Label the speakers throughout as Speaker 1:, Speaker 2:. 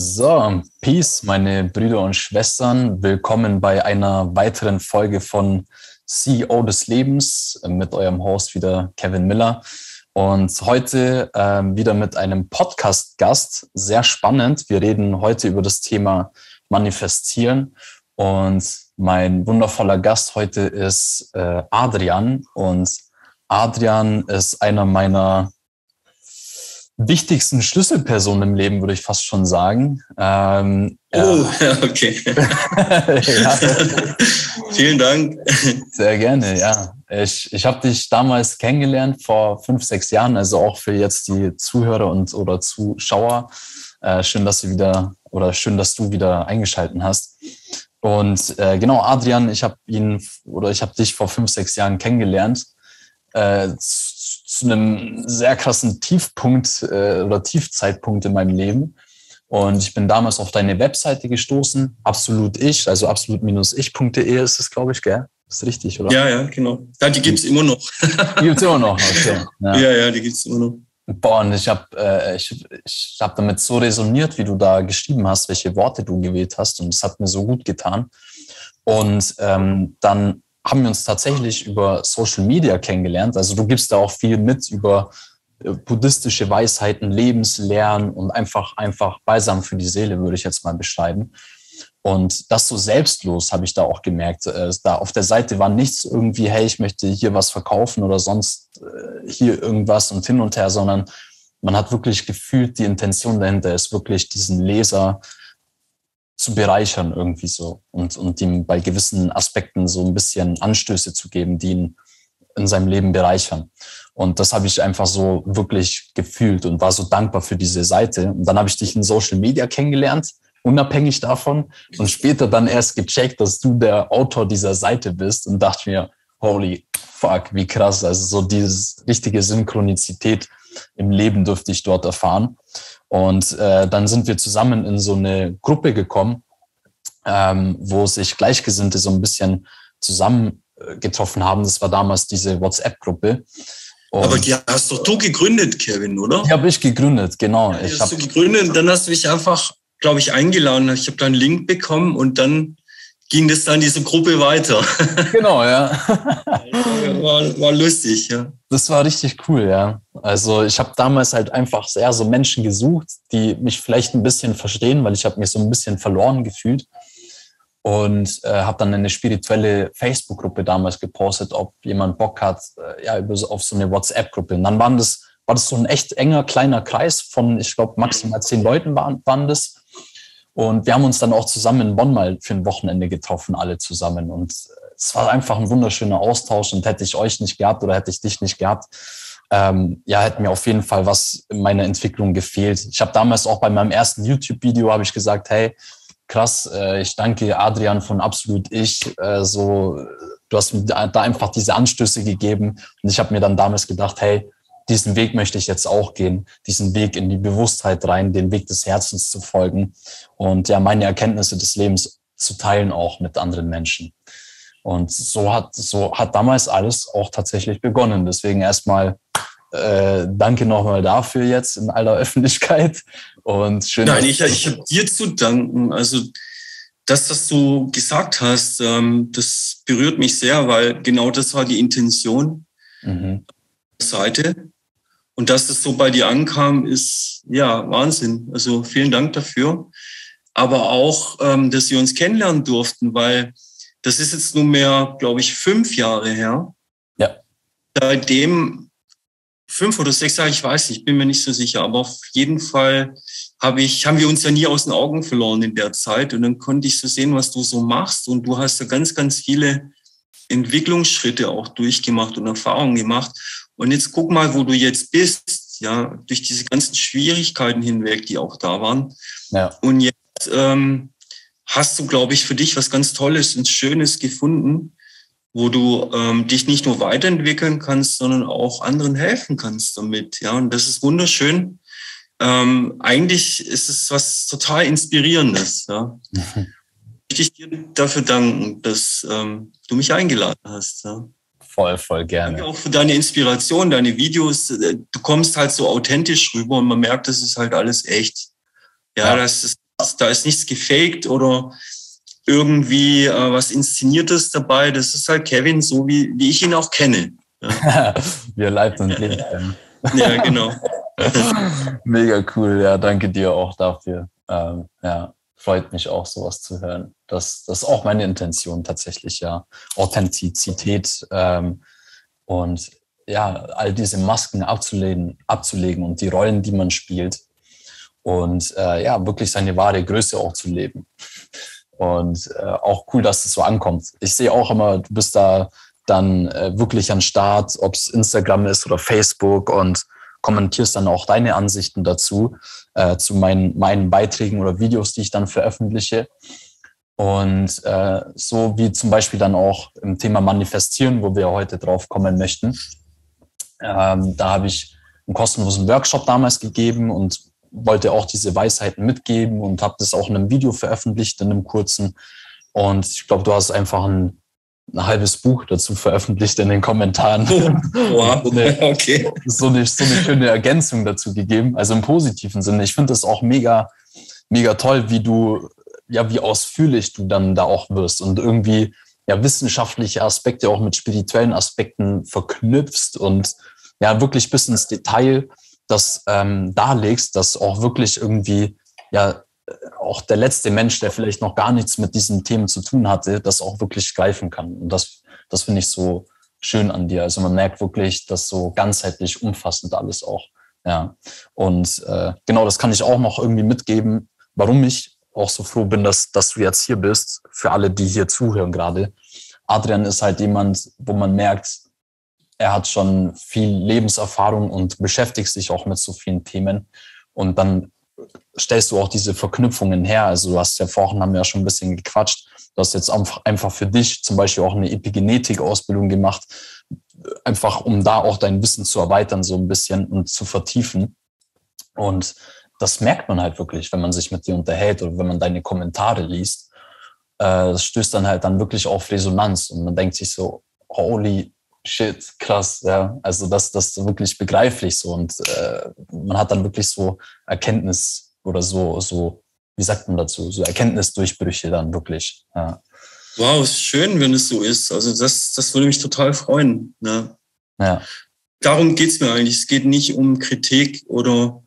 Speaker 1: So, Peace, meine Brüder und Schwestern. Willkommen bei einer weiteren Folge von CEO des Lebens mit eurem Host wieder Kevin Miller. Und heute äh, wieder mit einem Podcast-Gast. Sehr spannend. Wir reden heute über das Thema Manifestieren. Und mein wundervoller Gast heute ist äh, Adrian. Und Adrian ist einer meiner wichtigsten Schlüsselpersonen im Leben, würde ich fast schon sagen. Ähm,
Speaker 2: oh, ja, okay. ja. Vielen Dank.
Speaker 1: Sehr gerne, ja. Ich, ich habe dich damals kennengelernt vor fünf, sechs Jahren, also auch für jetzt die Zuhörer und oder Zuschauer. Äh, schön, dass du wieder oder schön, dass du wieder eingeschalten hast. Und äh, genau, Adrian, ich habe ihn oder ich habe dich vor fünf, sechs Jahren kennengelernt. Äh, zu einem sehr krassen Tiefpunkt äh, oder Tiefzeitpunkt in meinem Leben. Und ich bin damals auf deine Webseite gestoßen, absolut ich, also absolut-ich.de ist es, glaube ich, gell? Ist richtig, oder?
Speaker 2: Ja, ja, genau. Ja, die gibt's immer noch.
Speaker 1: die gibt's immer noch, okay.
Speaker 2: Ja, ja, ja die gibt's immer noch.
Speaker 1: Boah, und ich habe äh, ich, ich hab damit so resoniert, wie du da geschrieben hast, welche Worte du gewählt hast. Und es hat mir so gut getan. Und ähm, dann haben wir uns tatsächlich über Social Media kennengelernt. Also du gibst da auch viel mit über äh, buddhistische Weisheiten, Lebenslernen und einfach, einfach Balsam für die Seele, würde ich jetzt mal beschreiben. Und das so selbstlos habe ich da auch gemerkt. Äh, da auf der Seite war nichts irgendwie, hey, ich möchte hier was verkaufen oder sonst äh, hier irgendwas und hin und her, sondern man hat wirklich gefühlt, die Intention dahinter ist wirklich diesen Leser zu bereichern irgendwie so und, und ihm bei gewissen Aspekten so ein bisschen Anstöße zu geben, die ihn in seinem Leben bereichern. Und das habe ich einfach so wirklich gefühlt und war so dankbar für diese Seite. Und dann habe ich dich in Social Media kennengelernt, unabhängig davon. Und später dann erst gecheckt, dass du der Autor dieser Seite bist und dachte mir, holy fuck, wie krass. Also so diese richtige Synchronizität im Leben durfte ich dort erfahren. Und äh, dann sind wir zusammen in so eine Gruppe gekommen, ähm, wo sich Gleichgesinnte so ein bisschen zusammengetroffen haben. Das war damals diese WhatsApp-Gruppe.
Speaker 2: Aber die hast doch du gegründet, Kevin, oder?
Speaker 1: Die habe ich gegründet, genau.
Speaker 2: Ja, ich hast du gegründet, dann hast du mich einfach, glaube ich, eingeladen. Ich habe da einen Link bekommen und dann ging das dann diese Gruppe weiter.
Speaker 1: Genau, ja.
Speaker 2: war, war lustig, ja.
Speaker 1: Das war richtig cool, ja. Also ich habe damals halt einfach sehr so Menschen gesucht, die mich vielleicht ein bisschen verstehen, weil ich habe mich so ein bisschen verloren gefühlt und äh, habe dann eine spirituelle Facebook-Gruppe damals gepostet, ob jemand Bock hat, äh, ja, auf so eine WhatsApp-Gruppe. Und dann waren das, war das so ein echt enger, kleiner Kreis von, ich glaube, maximal zehn Leuten waren, waren das. Und wir haben uns dann auch zusammen in Bonn mal für ein Wochenende getroffen, alle zusammen. Und es war einfach ein wunderschöner Austausch. Und hätte ich euch nicht gehabt oder hätte ich dich nicht gehabt, ähm, ja, hätte mir auf jeden Fall was in meiner Entwicklung gefehlt. Ich habe damals auch bei meinem ersten YouTube-Video habe ich gesagt, hey, krass, äh, ich danke Adrian von Absolut Ich. Äh, so, du hast mir da einfach diese Anstöße gegeben. Und ich habe mir dann damals gedacht, hey, diesen Weg möchte ich jetzt auch gehen, diesen Weg in die Bewusstheit rein, den Weg des Herzens zu folgen und ja, meine Erkenntnisse des Lebens zu teilen auch mit anderen Menschen. Und so hat, so hat damals alles auch tatsächlich begonnen. Deswegen erstmal äh, danke nochmal dafür jetzt in aller Öffentlichkeit. Und schön.
Speaker 2: Nein, ich, ich habe dir zu danken. Also das, was du gesagt hast, ähm, das berührt mich sehr, weil genau das war die Intention mhm. der Seite. Und dass das so bei dir ankam, ist ja Wahnsinn. Also vielen Dank dafür. Aber auch, ähm, dass wir uns kennenlernen durften, weil das ist jetzt nunmehr, glaube ich, fünf Jahre her.
Speaker 1: Ja.
Speaker 2: Seitdem fünf oder sechs Jahre, ich weiß nicht, bin mir nicht so sicher, aber auf jeden Fall habe ich, haben wir uns ja nie aus den Augen verloren in der Zeit. Und dann konnte ich so sehen, was du so machst. Und du hast ja ganz, ganz viele Entwicklungsschritte auch durchgemacht und Erfahrungen gemacht. Und jetzt guck mal, wo du jetzt bist, ja, durch diese ganzen Schwierigkeiten hinweg, die auch da waren. Ja. Und jetzt ähm, hast du, glaube ich, für dich was ganz Tolles und Schönes gefunden, wo du ähm, dich nicht nur weiterentwickeln kannst, sondern auch anderen helfen kannst damit. Ja, und das ist wunderschön. Ähm, eigentlich ist es was total Inspirierendes. Ja. Mhm. Ich dir dafür danken, dass ähm, du mich eingeladen hast. Ja
Speaker 1: voll, voll gerne.
Speaker 2: Danke auch für deine Inspiration, deine Videos. Du kommst halt so authentisch rüber und man merkt, das ist halt alles echt. Ja, ja. das ist Da ist nichts gefaked oder irgendwie äh, was Inszeniertes dabei. Das ist halt Kevin, so wie, wie ich ihn auch kenne.
Speaker 1: Ja. Wir leid und kennen.
Speaker 2: Ja, genau.
Speaker 1: Mega cool, ja, danke dir auch dafür. Ähm, ja, freut mich auch, sowas zu hören. Das, das ist auch meine Intention tatsächlich, ja. Authentizität ähm, und ja, all diese Masken abzulegen, abzulegen und die Rollen, die man spielt. Und äh, ja, wirklich seine wahre Größe auch zu leben. Und äh, auch cool, dass es so ankommt. Ich sehe auch immer, du bist da dann äh, wirklich an Start, ob es Instagram ist oder Facebook und kommentierst dann auch deine Ansichten dazu, äh, zu meinen, meinen Beiträgen oder Videos, die ich dann veröffentliche. Und äh, so wie zum Beispiel dann auch im Thema Manifestieren, wo wir heute drauf kommen möchten. Ähm, da habe ich einen kostenlosen Workshop damals gegeben und wollte auch diese Weisheiten mitgeben und habe das auch in einem Video veröffentlicht, in einem kurzen. Und ich glaube, du hast einfach ein, ein, halbes Buch dazu veröffentlicht in den Kommentaren.
Speaker 2: Wow, okay.
Speaker 1: So eine, so eine schöne Ergänzung dazu gegeben, also im positiven Sinne. Ich finde das auch mega, mega toll, wie du, ja, wie ausführlich du dann da auch wirst und irgendwie ja wissenschaftliche Aspekte auch mit spirituellen Aspekten verknüpfst und ja wirklich bis ins Detail das ähm, darlegst, dass auch wirklich irgendwie ja auch der letzte Mensch, der vielleicht noch gar nichts mit diesen Themen zu tun hatte, das auch wirklich greifen kann. Und das, das finde ich so schön an dir. Also man merkt wirklich, dass so ganzheitlich umfassend alles auch. Ja. Und äh, genau, das kann ich auch noch irgendwie mitgeben, warum ich auch so froh bin, dass, dass du jetzt hier bist, für alle, die hier zuhören gerade. Adrian ist halt jemand, wo man merkt, er hat schon viel Lebenserfahrung und beschäftigt sich auch mit so vielen Themen. Und dann stellst du auch diese Verknüpfungen her. Also du hast ja vorhin, haben wir ja schon ein bisschen gequatscht. Du hast jetzt einfach für dich zum Beispiel auch eine Epigenetik-Ausbildung gemacht, einfach um da auch dein Wissen zu erweitern, so ein bisschen und zu vertiefen. Und das merkt man halt wirklich, wenn man sich mit dir unterhält oder wenn man deine Kommentare liest. Äh, das stößt dann halt dann wirklich auf Resonanz und man denkt sich so, holy shit, krass, ja. Also das, das ist wirklich begreiflich so und äh, man hat dann wirklich so Erkenntnis oder so, so, wie sagt man dazu, so Erkenntnisdurchbrüche dann wirklich. Ja.
Speaker 2: Wow, ist schön, wenn es so ist. Also das, das würde mich total freuen. Ne?
Speaker 1: Ja.
Speaker 2: Darum geht's mir eigentlich. Es geht nicht um Kritik oder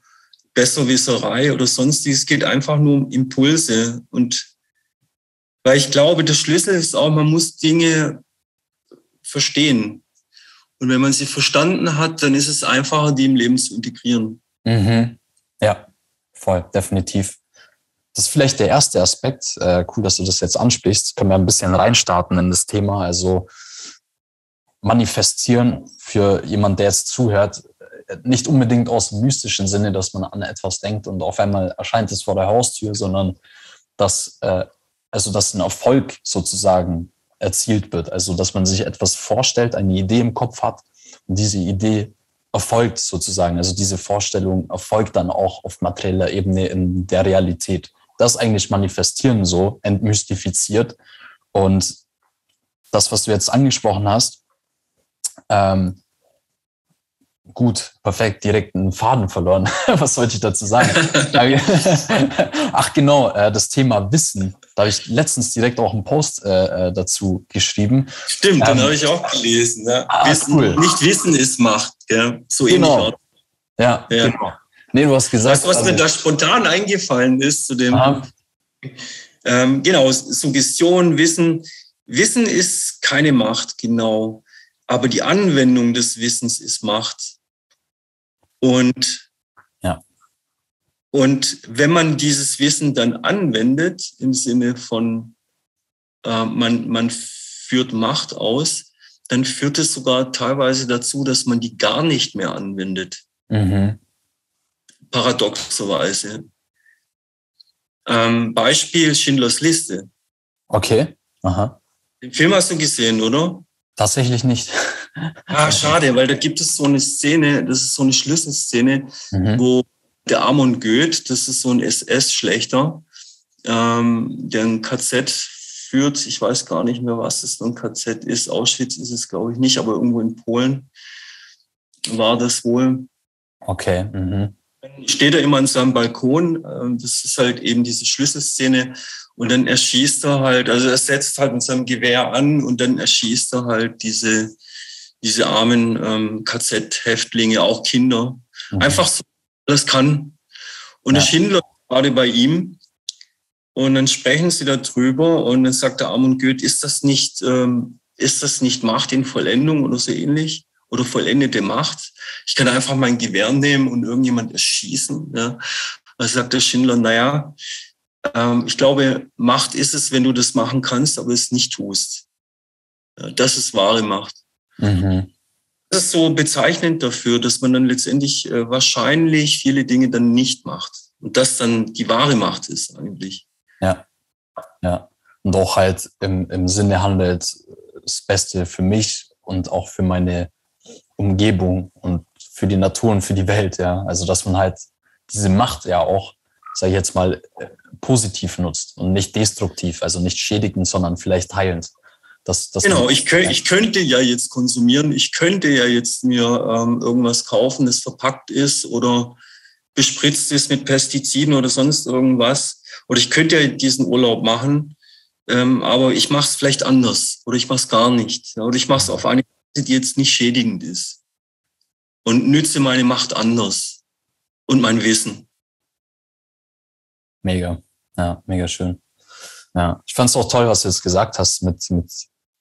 Speaker 2: Besserwisserei oder sonstiges. Es geht einfach nur um Impulse. Und weil ich glaube, der Schlüssel ist auch, man muss Dinge verstehen. Und wenn man sie verstanden hat, dann ist es einfacher, die im Leben zu integrieren.
Speaker 1: Mhm. Ja, voll, definitiv. Das ist vielleicht der erste Aspekt. Äh, cool, dass du das jetzt ansprichst. Können wir ein bisschen reinstarten in das Thema. Also manifestieren für jemand, der jetzt zuhört, nicht unbedingt aus dem mystischen Sinne, dass man an etwas denkt und auf einmal erscheint es vor der Haustür, sondern dass, äh, also dass ein Erfolg sozusagen erzielt wird. Also, dass man sich etwas vorstellt, eine Idee im Kopf hat und diese Idee erfolgt sozusagen. Also diese Vorstellung erfolgt dann auch auf materieller Ebene in der Realität. Das eigentlich manifestieren so, entmystifiziert. Und das, was du jetzt angesprochen hast, ähm, gut, perfekt, direkt einen Faden verloren. Was sollte ich dazu sagen? Ach genau, äh, das Thema Wissen. Da habe ich letztens direkt auch einen Post äh, äh dazu geschrieben.
Speaker 2: Stimmt, ähm, den habe ich auch gelesen. Ja. Ah, Wissen, cool. Nicht Wissen ist Macht, ja. so
Speaker 1: genau. ähnlich. Ja, ja, genau. Nee, du hast gesagt.
Speaker 2: Weißt du, was also, mir da spontan eingefallen ist zu dem? Ähm, genau, Suggestion, Wissen. Wissen ist keine Macht, genau. Aber die Anwendung des Wissens ist Macht. Und,
Speaker 1: ja.
Speaker 2: und wenn man dieses Wissen dann anwendet, im Sinne von, äh, man, man führt Macht aus, dann führt es sogar teilweise dazu, dass man die gar nicht mehr anwendet.
Speaker 1: Mhm.
Speaker 2: Paradoxerweise. Ähm, Beispiel Schindlers Liste.
Speaker 1: Okay. Aha.
Speaker 2: Den Film hast du gesehen, oder?
Speaker 1: Tatsächlich nicht.
Speaker 2: Ah, schade, weil da gibt es so eine Szene, das ist so eine Schlüsselszene, mhm. wo der Amon Goeth, das ist so ein SS-Schlechter, ähm, der ein KZ führt. Ich weiß gar nicht mehr, was es für ein KZ ist. Auschwitz ist es, glaube ich, nicht, aber irgendwo in Polen war das wohl.
Speaker 1: Okay. Mhm.
Speaker 2: Dann steht er immer an seinem Balkon. ähm, Das ist halt eben diese Schlüsselszene. Und dann erschießt er halt, also er setzt halt mit seinem Gewehr an und dann erschießt er halt diese, diese armen ähm, KZ-Häftlinge, auch Kinder.
Speaker 1: Mhm.
Speaker 2: Einfach so, das kann. Und der
Speaker 1: Ja.
Speaker 2: Schindler ist gerade bei ihm. Und dann sprechen sie darüber und dann sagt der Amon Goeth, ist das nicht, ähm, ist das nicht Macht in Vollendung oder so ähnlich? Oder vollendete Macht? Ich kann einfach mein Gewehr nehmen und irgendjemand erschießen. Ja? Also sagt der Schindler, naja, ähm, ich glaube, Macht ist es, wenn du das machen kannst, aber es nicht tust. Ja, das ist wahre Macht.
Speaker 1: Mhm.
Speaker 2: Das ist so bezeichnend dafür, dass man dann letztendlich äh, wahrscheinlich viele Dinge dann nicht macht. Und das dann die wahre Macht ist eigentlich.
Speaker 1: Ja. Ja. Und auch halt im, im Sinne handelt das Beste für mich und auch für meine Umgebung und für die Natur und für die Welt, ja. Also, dass man halt diese Macht ja auch, sag ich jetzt mal, äh, positiv nutzt und nicht destruktiv, also nicht schädigend, sondern vielleicht heilend. Das, das
Speaker 2: Genau, ich, könnt, ich könnte ja jetzt konsumieren, ich könnte ja jetzt mir ähm, irgendwas kaufen, das verpackt ist oder bespritzt ist mit Pestiziden oder sonst irgendwas. Oder ich könnte ja diesen Urlaub machen, ähm, aber ich mache es vielleicht anders oder ich mache es gar nicht. Oder ich mache es auf eine Weise, die jetzt nicht schädigend ist. Und nütze meine Macht anders und mein Wissen.
Speaker 1: Mega. Ja, mega schön. Ja, ich fand es auch toll, was du jetzt gesagt hast mit, mit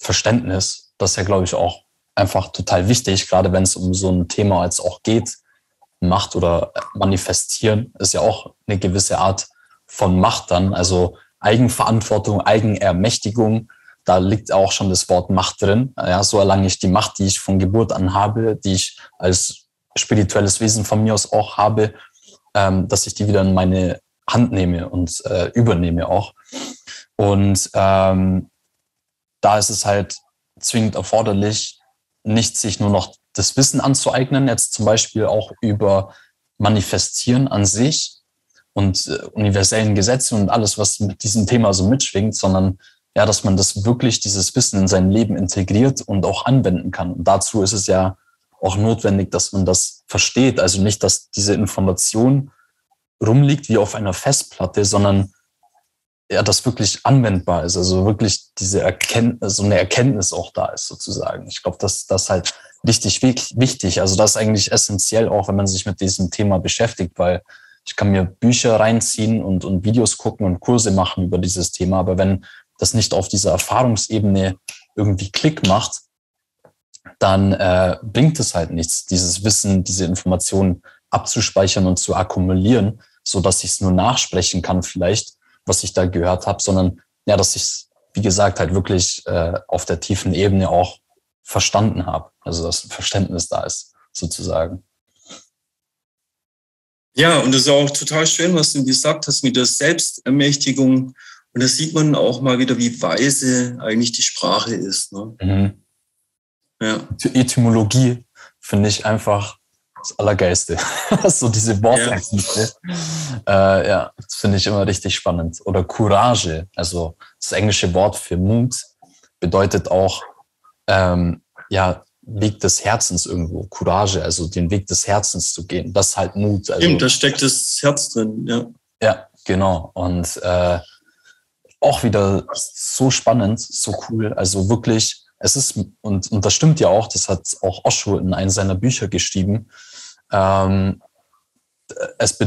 Speaker 1: Verständnis. Das ist ja, glaube ich, auch einfach total wichtig, gerade wenn es um so ein Thema als auch geht. Macht oder manifestieren ist ja auch eine gewisse Art von Macht dann. Also Eigenverantwortung, Eigenermächtigung. Da liegt auch schon das Wort Macht drin. Ja, so erlange ich die Macht, die ich von Geburt an habe, die ich als spirituelles Wesen von mir aus auch habe, ähm, dass ich die wieder in meine Hand nehme und äh, übernehme auch. Und ähm, da ist es halt zwingend erforderlich, nicht sich nur noch das Wissen anzueignen, jetzt zum Beispiel auch über Manifestieren an sich und äh, universellen Gesetze und alles, was mit diesem Thema so mitschwingt, sondern ja, dass man das wirklich, dieses Wissen in sein Leben integriert und auch anwenden kann. Und dazu ist es ja auch notwendig, dass man das versteht. Also nicht, dass diese Information rumliegt wie auf einer Festplatte, sondern ja, das wirklich anwendbar ist. Also wirklich diese Erkenntnis, so eine Erkenntnis auch da ist sozusagen. Ich glaube, dass das halt richtig wichtig. Also das ist eigentlich essentiell auch, wenn man sich mit diesem Thema beschäftigt, weil ich kann mir Bücher reinziehen und, und Videos gucken und Kurse machen über dieses Thema. Aber wenn das nicht auf dieser Erfahrungsebene irgendwie Klick macht, dann äh, bringt es halt nichts, dieses Wissen, diese Informationen abzuspeichern und zu akkumulieren, so dass ich es nur nachsprechen kann vielleicht, was ich da gehört habe, sondern ja, dass ich es, wie gesagt, halt wirklich äh, auf der tiefen Ebene auch verstanden habe. Also dass ein Verständnis da ist, sozusagen.
Speaker 2: Ja, und das ist auch total schön, was du gesagt hast mit der Selbstermächtigung. Und da sieht man auch mal wieder, wie weise eigentlich die Sprache ist. Ne?
Speaker 1: Mhm.
Speaker 2: Ja.
Speaker 1: Die Etymologie finde ich einfach das Allergeiste. so diese Wortexemple. Ja, äh, ja das finde ich immer richtig spannend. Oder Courage, also das englische Wort für Mut, bedeutet auch ähm, ja Weg des Herzens irgendwo. Courage, also den Weg des Herzens zu gehen. Das ist halt Mut. Also,
Speaker 2: Stimmt, da steckt das Herz drin, ja.
Speaker 1: Ja, genau. Und äh, auch wieder so spannend, so cool. Also wirklich, es ist, und, und das stimmt ja auch, das hat auch Osho in einem seiner Bücher geschrieben. Ähm, es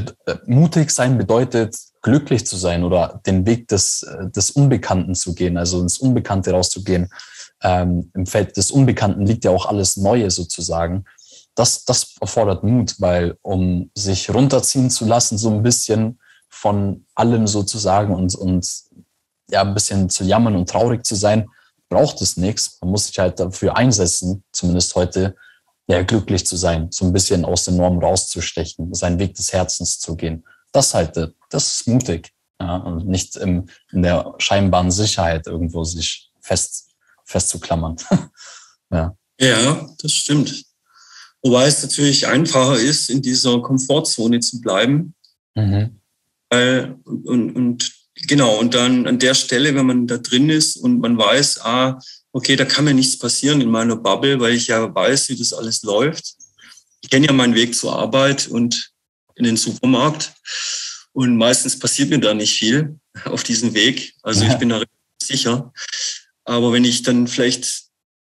Speaker 1: mutig sein bedeutet, glücklich zu sein oder den Weg des, des Unbekannten zu gehen, also ins Unbekannte rauszugehen. Ähm, Im Feld des Unbekannten liegt ja auch alles Neue sozusagen. Das, das erfordert Mut, weil um sich runterziehen zu lassen, so ein bisschen von allem sozusagen und, und ja, ein bisschen zu jammern und traurig zu sein, braucht es nichts. Man muss sich halt dafür einsetzen, zumindest heute, ja, glücklich zu sein, so ein bisschen aus der Norm rauszustechen, seinen Weg des Herzens zu gehen. Das halt, das ist mutig. Ja, und nicht im, in der scheinbaren Sicherheit irgendwo sich fest, festzuklammern.
Speaker 2: ja. ja, das stimmt. Wobei es natürlich einfacher ist, in dieser Komfortzone zu bleiben. Mhm. Weil, und, und genau, und dann an der Stelle, wenn man da drin ist und man weiß, ah, okay, da kann mir nichts passieren in meiner Bubble, weil ich ja weiß, wie das alles läuft. Ich kenne ja meinen Weg zur Arbeit und in den Supermarkt und meistens passiert mir da nicht viel auf diesem Weg. Also ich bin da sicher. Aber wenn ich dann vielleicht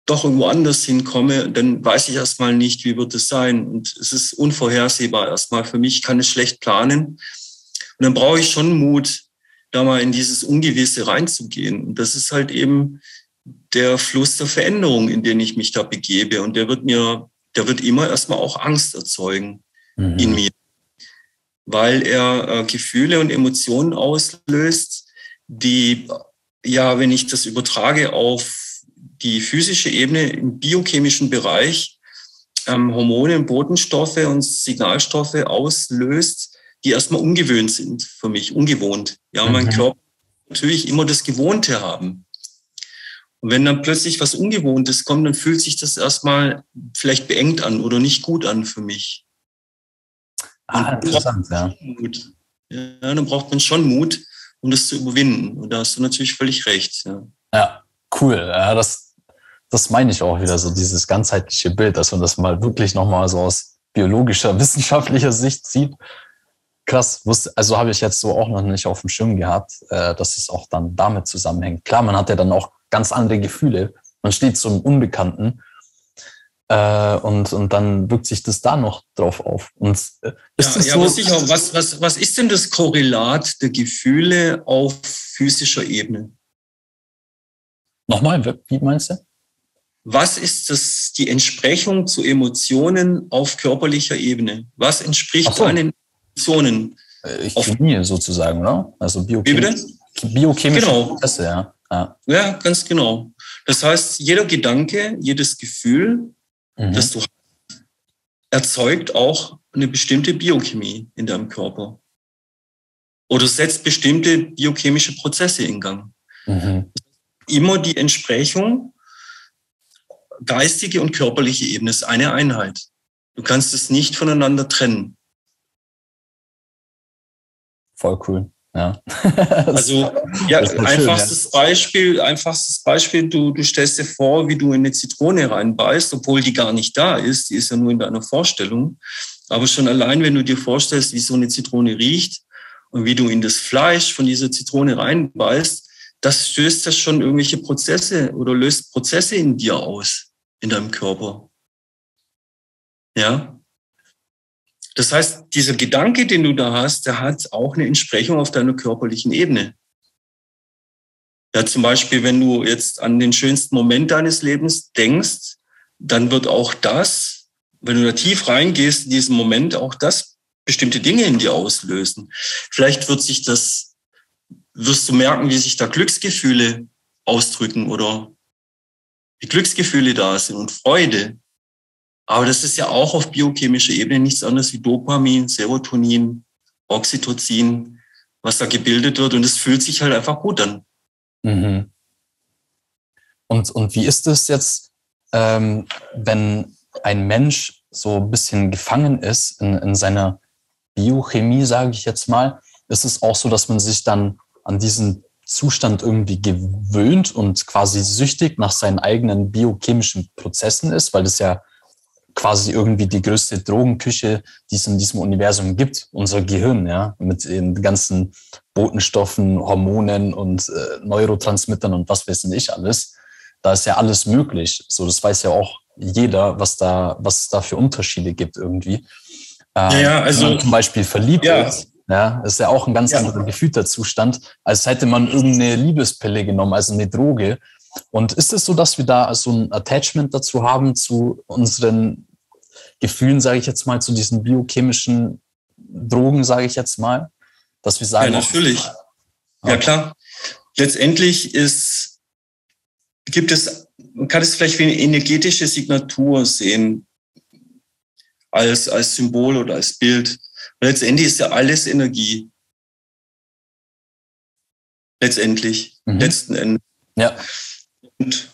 Speaker 2: doch irgendwo anders hinkomme, dann weiß ich erstmal nicht, wie wird es sein. Und es ist unvorhersehbar erstmal. Für mich kann es schlecht planen. Und dann brauche ich schon Mut, da mal in dieses Ungewisse reinzugehen. Und das ist halt eben der Fluss der Veränderung, in den ich mich da begebe. Und der wird mir, der wird immer erstmal auch Angst erzeugen mhm. in mir, weil er äh, Gefühle und Emotionen auslöst, die, ja, wenn ich das übertrage auf die physische Ebene im biochemischen Bereich, ähm, Hormone, Botenstoffe und Signalstoffe auslöst, die erstmal ungewöhnt sind für mich, ungewohnt. Ja, mhm. mein Körper natürlich immer das Gewohnte haben. Und wenn dann plötzlich was Ungewohntes kommt, dann fühlt sich das erstmal vielleicht beengt an oder nicht gut an für mich. Ah, interessant, ja. Mut. ja. Dann braucht man schon Mut, um das zu überwinden. Und da hast du natürlich völlig recht. Ja,
Speaker 1: ja cool. Ja, das, das meine ich auch wieder, so dieses ganzheitliche Bild, dass man das mal wirklich nochmal so aus biologischer, wissenschaftlicher Sicht sieht. Krass, wusste, also habe ich jetzt so auch noch nicht auf dem Schirm gehabt, äh, dass es auch dann damit zusammenhängt. Klar, man hat ja dann auch ganz andere Gefühle. Man steht zum Unbekannten äh, und, und dann wirkt sich das da noch drauf auf. Und
Speaker 2: äh, ist ja, ja, so? sicher. Was, was, was ist denn das Korrelat der Gefühle auf physischer Ebene?
Speaker 1: Nochmal, wie meinst du?
Speaker 2: Was ist das, die Entsprechung zu Emotionen auf körperlicher Ebene? Was entspricht so. deinen Emotionen?
Speaker 1: Äh, Chemie sozusagen, oder? Also biochemische, biochemische genau. Prozesse, ja.
Speaker 2: Ja. ja, ganz genau. Das heißt, jeder Gedanke, jedes Gefühl, mhm. das du hast, erzeugt auch eine bestimmte Biochemie in deinem Körper. Oder setzt bestimmte biochemische Prozesse in Gang. Mhm. Immer die Entsprechung, geistige und körperliche Ebene ist eine Einheit. Du kannst es nicht voneinander trennen.
Speaker 1: Voll cool. Ja.
Speaker 2: also ja, einfachstes schön, ja. Beispiel, einfachstes Beispiel, du, du stellst dir vor, wie du in eine Zitrone reinbeißt, obwohl die gar nicht da ist, die ist ja nur in deiner Vorstellung. Aber schon allein, wenn du dir vorstellst, wie so eine Zitrone riecht und wie du in das Fleisch von dieser Zitrone reinbeißt, das stößt ja schon irgendwelche Prozesse oder löst Prozesse in dir aus, in deinem Körper. Ja, das heißt, dieser Gedanke, den du da hast, der hat auch eine Entsprechung auf deiner körperlichen Ebene. Ja, zum Beispiel, wenn du jetzt an den schönsten Moment deines Lebens denkst, dann wird auch das, wenn du da tief reingehst in diesen Moment, auch das bestimmte Dinge in dir auslösen. Vielleicht wird sich das, wirst du merken, wie sich da Glücksgefühle ausdrücken oder wie Glücksgefühle da sind und Freude. Aber das ist ja auch auf biochemischer Ebene nichts anderes wie Dopamin, Serotonin, Oxytocin, was da gebildet wird. Und es fühlt sich halt einfach gut an. Mhm.
Speaker 1: Und, und wie ist es jetzt, ähm, wenn ein Mensch so ein bisschen gefangen ist in, in seiner Biochemie, sage ich jetzt mal? Ist es auch so, dass man sich dann an diesen Zustand irgendwie gewöhnt und quasi süchtig nach seinen eigenen biochemischen Prozessen ist, weil das ja quasi irgendwie die größte Drogenküche, die es in diesem Universum gibt, unser Gehirn, ja, mit den ganzen Botenstoffen, Hormonen und äh, Neurotransmittern und was weiß ich alles. Da ist ja alles möglich. So, das weiß ja auch jeder, was da, was es da für Unterschiede gibt irgendwie.
Speaker 2: Ähm, ja, also
Speaker 1: wenn man zum Beispiel verliebt ja. ist, ja, ist ja auch ein ganz ja. anderer gefühlter Zustand, als hätte man irgendeine Liebespille genommen, also eine Droge, und ist es so, dass wir da so ein Attachment dazu haben, zu unseren Gefühlen, sage ich jetzt mal, zu diesen biochemischen Drogen, sage ich jetzt mal, dass wir sagen.
Speaker 2: Ja, natürlich. Ja, klar. Letztendlich ist, gibt es, man kann es vielleicht wie eine energetische Signatur sehen, als, als Symbol oder als Bild. letztendlich ist ja alles Energie. Letztendlich, mhm. letzten Endes. Ja. Und,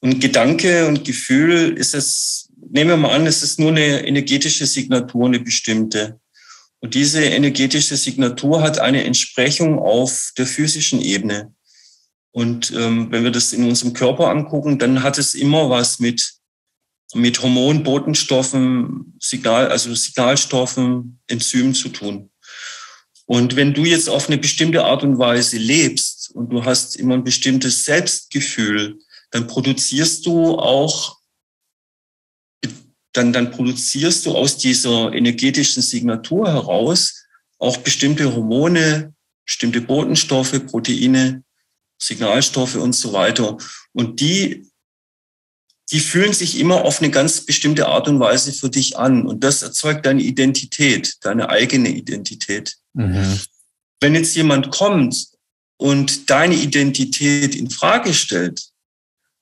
Speaker 2: und Gedanke und Gefühl ist es, nehmen wir mal an, es ist nur eine energetische Signatur, eine bestimmte. Und diese energetische Signatur hat eine Entsprechung auf der physischen Ebene. Und ähm, wenn wir das in unserem Körper angucken, dann hat es immer was mit mit Hormonen, Botenstoffen, Signal, also Signalstoffen, Enzymen zu tun. Und wenn du jetzt auf eine bestimmte Art und Weise lebst und du hast immer ein bestimmtes Selbstgefühl, dann produzierst du auch, dann, dann produzierst du aus dieser energetischen Signatur heraus auch bestimmte Hormone, bestimmte Botenstoffe, Proteine, Signalstoffe und so weiter. Und die, die fühlen sich immer auf eine ganz bestimmte Art und Weise für dich an. Und das erzeugt deine Identität, deine eigene Identität. Mhm. Wenn jetzt jemand kommt und deine Identität in Frage stellt,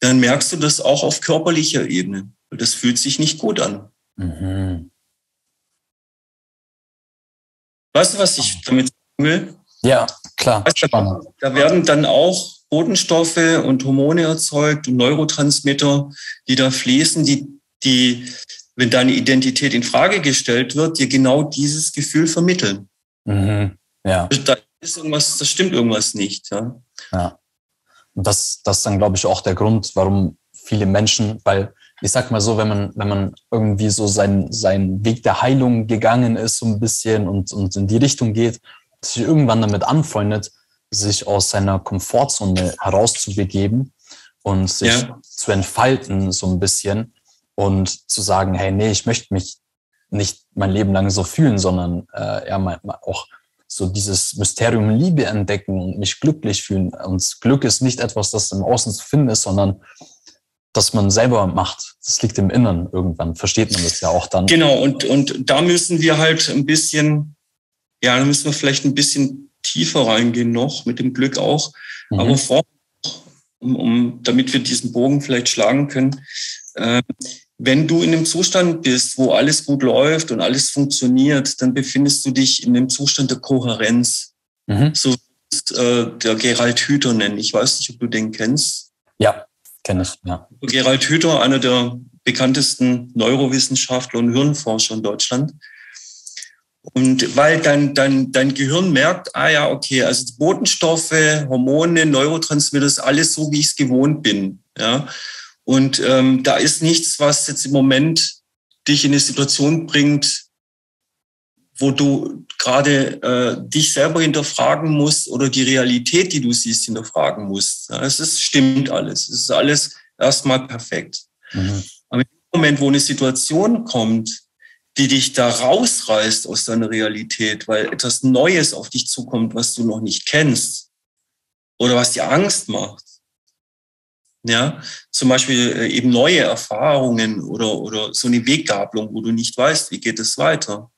Speaker 2: dann merkst du das auch auf körperlicher Ebene. Das fühlt sich nicht gut an. Mhm. Weißt du, was ich damit sagen will?
Speaker 1: Ja, klar.
Speaker 2: Weißt, da, da werden dann auch Botenstoffe und Hormone erzeugt und Neurotransmitter, die da fließen, die, die, wenn deine Identität in Frage gestellt wird, dir genau dieses Gefühl vermitteln. Mhm. Ja. Da ist irgendwas, da stimmt irgendwas nicht. Ja.
Speaker 1: ja. Und das, das ist dann, glaube ich, auch der Grund, warum viele Menschen, weil ich sag mal so, wenn man, wenn man irgendwie so seinen, seinen Weg der Heilung gegangen ist, so ein bisschen und, und in die Richtung geht, sich irgendwann damit anfreundet, sich aus seiner Komfortzone herauszubegeben und sich ja. zu entfalten, so ein bisschen und zu sagen, hey, nee, ich möchte mich nicht mein Leben lang so fühlen, sondern äh, ja, mal auch so dieses Mysterium Liebe entdecken und mich glücklich fühlen. Und Glück ist nicht etwas, das im Außen zu finden ist, sondern das man selber macht. Das liegt im Inneren irgendwann. Versteht man das ja auch dann.
Speaker 2: Genau. Und, und da müssen wir halt ein bisschen, ja, da müssen wir vielleicht ein bisschen tiefer reingehen noch, mit dem Glück auch. Mhm. Aber vor, um, um, damit wir diesen Bogen vielleicht schlagen können, äh, wenn du in einem Zustand bist, wo alles gut läuft und alles funktioniert, dann befindest du dich in einem Zustand der Kohärenz. Mhm. So ist äh, der Gerald Hüther nennen. Ich weiß nicht, ob du den kennst.
Speaker 1: Ja, kenne ich, ja.
Speaker 2: Gerald Hüther, einer der bekanntesten Neurowissenschaftler und Hirnforscher in Deutschland. Und weil dein, dein, dein Gehirn merkt, ah ja, okay, also Botenstoffe, Hormone, Neurotransmitter, ist alles so, wie ich es gewohnt bin. Ja. Und ähm, da ist nichts, was jetzt im Moment dich in eine Situation bringt, wo du gerade äh, dich selber hinterfragen musst oder die Realität, die du siehst, hinterfragen musst. Ja, es ist, stimmt alles. Es ist alles erstmal perfekt. Mhm. Aber im Moment, wo eine Situation kommt, die dich da rausreißt aus deiner Realität, weil etwas Neues auf dich zukommt, was du noch nicht kennst oder was dir Angst macht, ja, zum Beispiel äh, eben neue Erfahrungen oder, oder so eine Weggabelung, wo du nicht weißt, wie geht es weiter.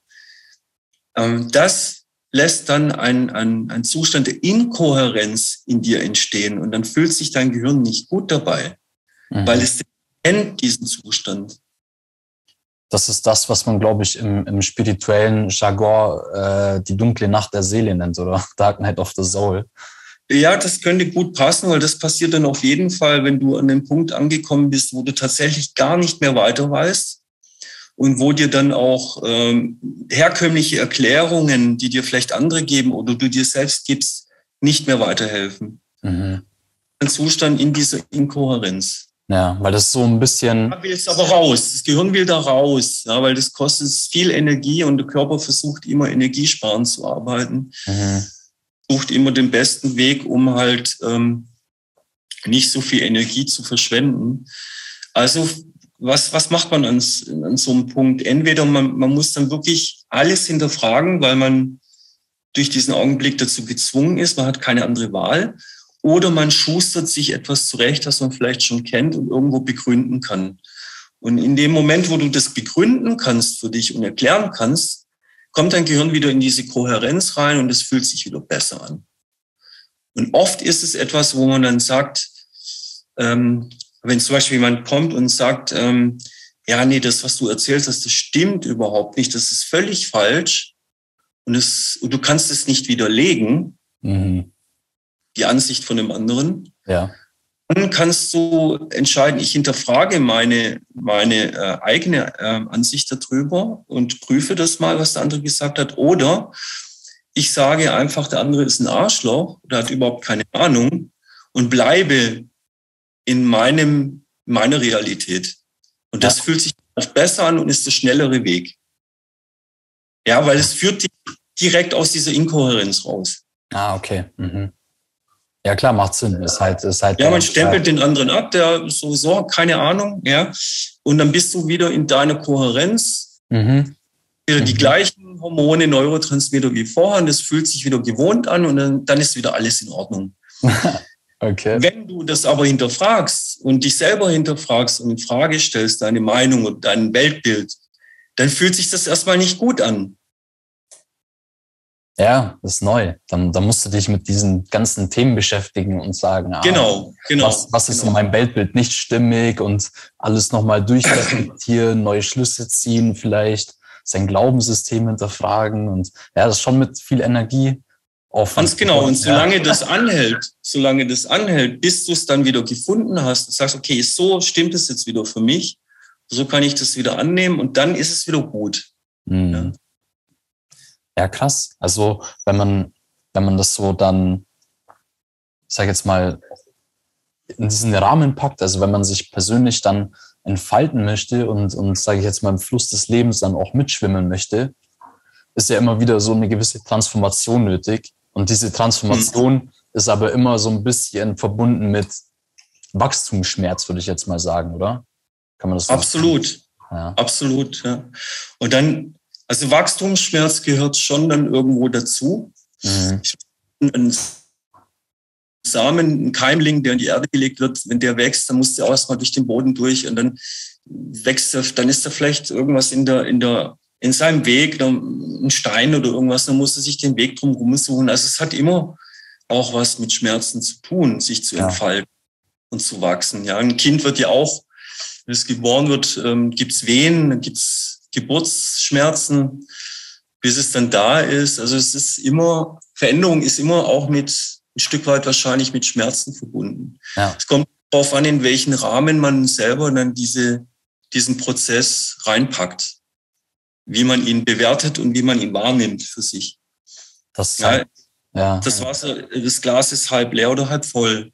Speaker 2: Ähm, das lässt dann ein, ein, ein Zustand der Inkohärenz in dir entstehen und dann fühlt sich dein Gehirn nicht gut dabei, mhm. weil es kennt diesen Zustand.
Speaker 1: Das ist das, was man, glaube ich, im, im spirituellen Jargon äh, die dunkle Nacht der Seele nennt oder Dark Night of the Soul.
Speaker 2: Ja, das könnte gut passen, weil das passiert dann auf jeden Fall, wenn du an dem Punkt angekommen bist, wo du tatsächlich gar nicht mehr weiter weißt und wo dir dann auch ähm, herkömmliche Erklärungen, die dir vielleicht andere geben oder du dir selbst gibst, nicht mehr weiterhelfen. Mhm. Ein Zustand in dieser Inkohärenz.
Speaker 1: Ja, weil das so ein bisschen.
Speaker 2: Da will es aber raus. Das Gehirn will da raus, ja, weil das kostet viel Energie und der Körper versucht immer energiesparend zu arbeiten. Mhm sucht immer den besten Weg, um halt ähm, nicht so viel Energie zu verschwenden. Also was, was macht man an, an so einem Punkt? Entweder man, man muss dann wirklich alles hinterfragen, weil man durch diesen Augenblick dazu gezwungen ist, man hat keine andere Wahl. Oder man schustert sich etwas zurecht, das man vielleicht schon kennt und irgendwo begründen kann. Und in dem Moment, wo du das begründen kannst für dich und erklären kannst, kommt dein Gehirn wieder in diese Kohärenz rein und es fühlt sich wieder besser an. Und oft ist es etwas, wo man dann sagt, ähm, wenn zum Beispiel jemand kommt und sagt, ähm, ja, nee, das, was du erzählst hast, das stimmt überhaupt nicht, das ist völlig falsch und, es, und du kannst es nicht widerlegen, mhm. die Ansicht von dem anderen.
Speaker 1: Ja.
Speaker 2: Dann kannst du entscheiden, ich hinterfrage meine, meine äh, eigene äh, Ansicht darüber und prüfe das mal, was der andere gesagt hat. Oder ich sage einfach, der andere ist ein Arschloch, der hat überhaupt keine Ahnung und bleibe in meinem, meiner Realität. Und das ja. fühlt sich besser an und ist der schnellere Weg. Ja, weil es führt dich direkt aus dieser Inkohärenz raus.
Speaker 1: Ah, okay. Mhm. Ja, klar, macht Sinn. Ist halt, ist halt
Speaker 2: ja, man stempelt den anderen ab, der sowieso, keine Ahnung, ja. Und dann bist du wieder in deiner Kohärenz. Mhm. Wieder die mhm. gleichen Hormone, Neurotransmitter wie vorher. Und das fühlt sich wieder gewohnt an und dann, dann ist wieder alles in Ordnung. okay. Wenn du das aber hinterfragst und dich selber hinterfragst und in Frage stellst, deine Meinung und dein Weltbild, dann fühlt sich das erstmal nicht gut an.
Speaker 1: Ja, das ist neu. Dann, dann musst du dich mit diesen ganzen Themen beschäftigen und sagen,
Speaker 2: ah, genau, genau,
Speaker 1: was, was ist
Speaker 2: genau.
Speaker 1: in meinem Weltbild nicht stimmig und alles nochmal durchreflektieren, neue Schlüsse ziehen, vielleicht sein Glaubenssystem hinterfragen und ja, das ist schon mit viel Energie.
Speaker 2: Aufwand. Ganz genau. Und solange ja. das anhält, solange das anhält, bis du es dann wieder gefunden hast und sagst, okay, so stimmt es jetzt wieder für mich, so kann ich das wieder annehmen und dann ist es wieder gut. Mhm.
Speaker 1: Ja. Ja, krass. Also wenn man, wenn man das so dann, ich sage jetzt mal, in diesen Rahmen packt, also wenn man sich persönlich dann entfalten möchte und, und sage ich jetzt mal im Fluss des Lebens dann auch mitschwimmen möchte, ist ja immer wieder so eine gewisse Transformation nötig. Und diese Transformation mhm. ist aber immer so ein bisschen verbunden mit Wachstumsschmerz, würde ich jetzt mal sagen, oder?
Speaker 2: Kann man das so Absolut. Ja. Absolut, ja. Und dann also Wachstumsschmerz gehört schon dann irgendwo dazu. Mhm. Ein Samen, ein Keimling, der in die Erde gelegt wird, wenn der wächst, dann muss der auch erstmal durch den Boden durch und dann wächst er, dann ist da vielleicht irgendwas in der, in der, in seinem Weg, ein Stein oder irgendwas, dann muss er sich den Weg drum rumsuchen. Also es hat immer auch was mit Schmerzen zu tun, sich zu ja. entfalten und zu wachsen. Ja, ein Kind wird ja auch, wenn es geboren wird, ähm, gibt's Wehen, dann gibt's Geburtsschmerzen, bis es dann da ist. Also es ist immer, Veränderung ist immer auch mit ein Stück weit wahrscheinlich mit Schmerzen verbunden. Ja. Es kommt darauf an, in welchen Rahmen man selber dann diese, diesen Prozess reinpackt, wie man ihn bewertet und wie man ihn wahrnimmt für sich.
Speaker 1: Das, ja,
Speaker 2: ja. das Wasser, das Glas ist halb leer oder halb voll.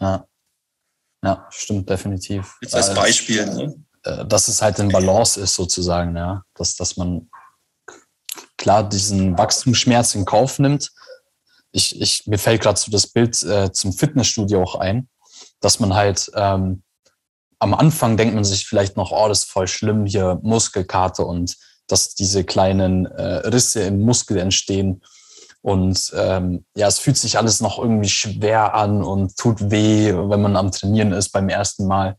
Speaker 1: Ja, ja stimmt definitiv.
Speaker 2: Jetzt als Beispiel. Ne?
Speaker 1: Äh, dass es halt in Balance ist sozusagen, ja, dass, dass man klar diesen Wachstumsschmerz in Kauf nimmt. Ich, ich, mir fällt gerade so das Bild äh, zum Fitnessstudio auch ein, dass man halt ähm, am Anfang denkt man sich vielleicht noch, oh, das ist voll schlimm hier Muskelkarte und dass diese kleinen äh, Risse im Muskel entstehen. Und ähm, ja, es fühlt sich alles noch irgendwie schwer an und tut weh, wenn man am Trainieren ist beim ersten Mal.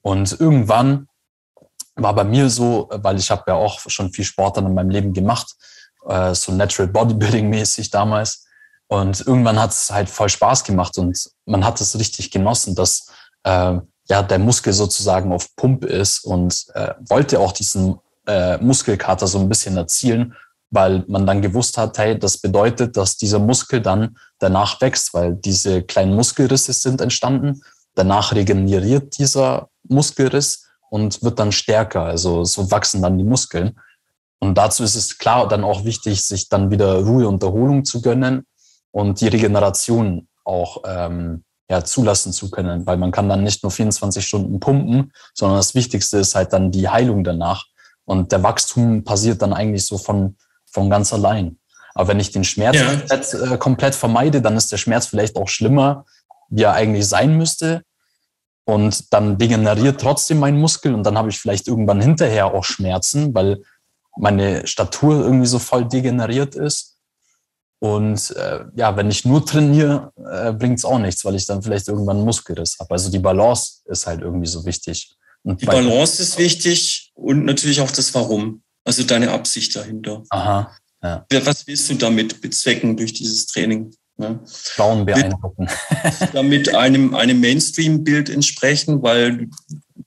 Speaker 1: Und irgendwann war bei mir so, weil ich habe ja auch schon viel Sport dann in meinem Leben gemacht, äh, so Natural Bodybuilding mäßig damals. Und irgendwann hat es halt voll Spaß gemacht und man hat es richtig genossen, dass äh, ja der Muskel sozusagen auf Pump ist und äh, wollte auch diesen äh, Muskelkater so ein bisschen erzielen, weil man dann gewusst hat, hey, das bedeutet, dass dieser Muskel dann danach wächst, weil diese kleinen Muskelrisse sind entstanden. Danach regeneriert dieser Muskelriss und wird dann stärker. Also so wachsen dann die Muskeln. Und dazu ist es klar dann auch wichtig, sich dann wieder Ruhe und Erholung zu gönnen und die Regeneration auch ähm, ja, zulassen zu können, weil man kann dann nicht nur 24 Stunden pumpen, sondern das Wichtigste ist halt dann die Heilung danach. Und der Wachstum passiert dann eigentlich so von, von ganz allein. Aber wenn ich den Schmerz ja. komplett, äh, komplett vermeide, dann ist der Schmerz vielleicht auch schlimmer, wie er eigentlich sein müsste und dann degeneriert trotzdem mein Muskel und dann habe ich vielleicht irgendwann hinterher auch Schmerzen, weil meine Statur irgendwie so voll degeneriert ist. Und äh, ja, wenn ich nur trainiere, äh, bringt es auch nichts, weil ich dann vielleicht irgendwann einen Muskelriss habe. Also die Balance ist halt irgendwie so wichtig.
Speaker 2: Und die Balance ist wichtig und natürlich auch das Warum, also deine Absicht dahinter.
Speaker 1: Aha.
Speaker 2: Ja. Was willst du damit bezwecken durch dieses Training?
Speaker 1: Ne? Frauen beeindrucken.
Speaker 2: damit einem, einem Mainstream-Bild entsprechen, weil du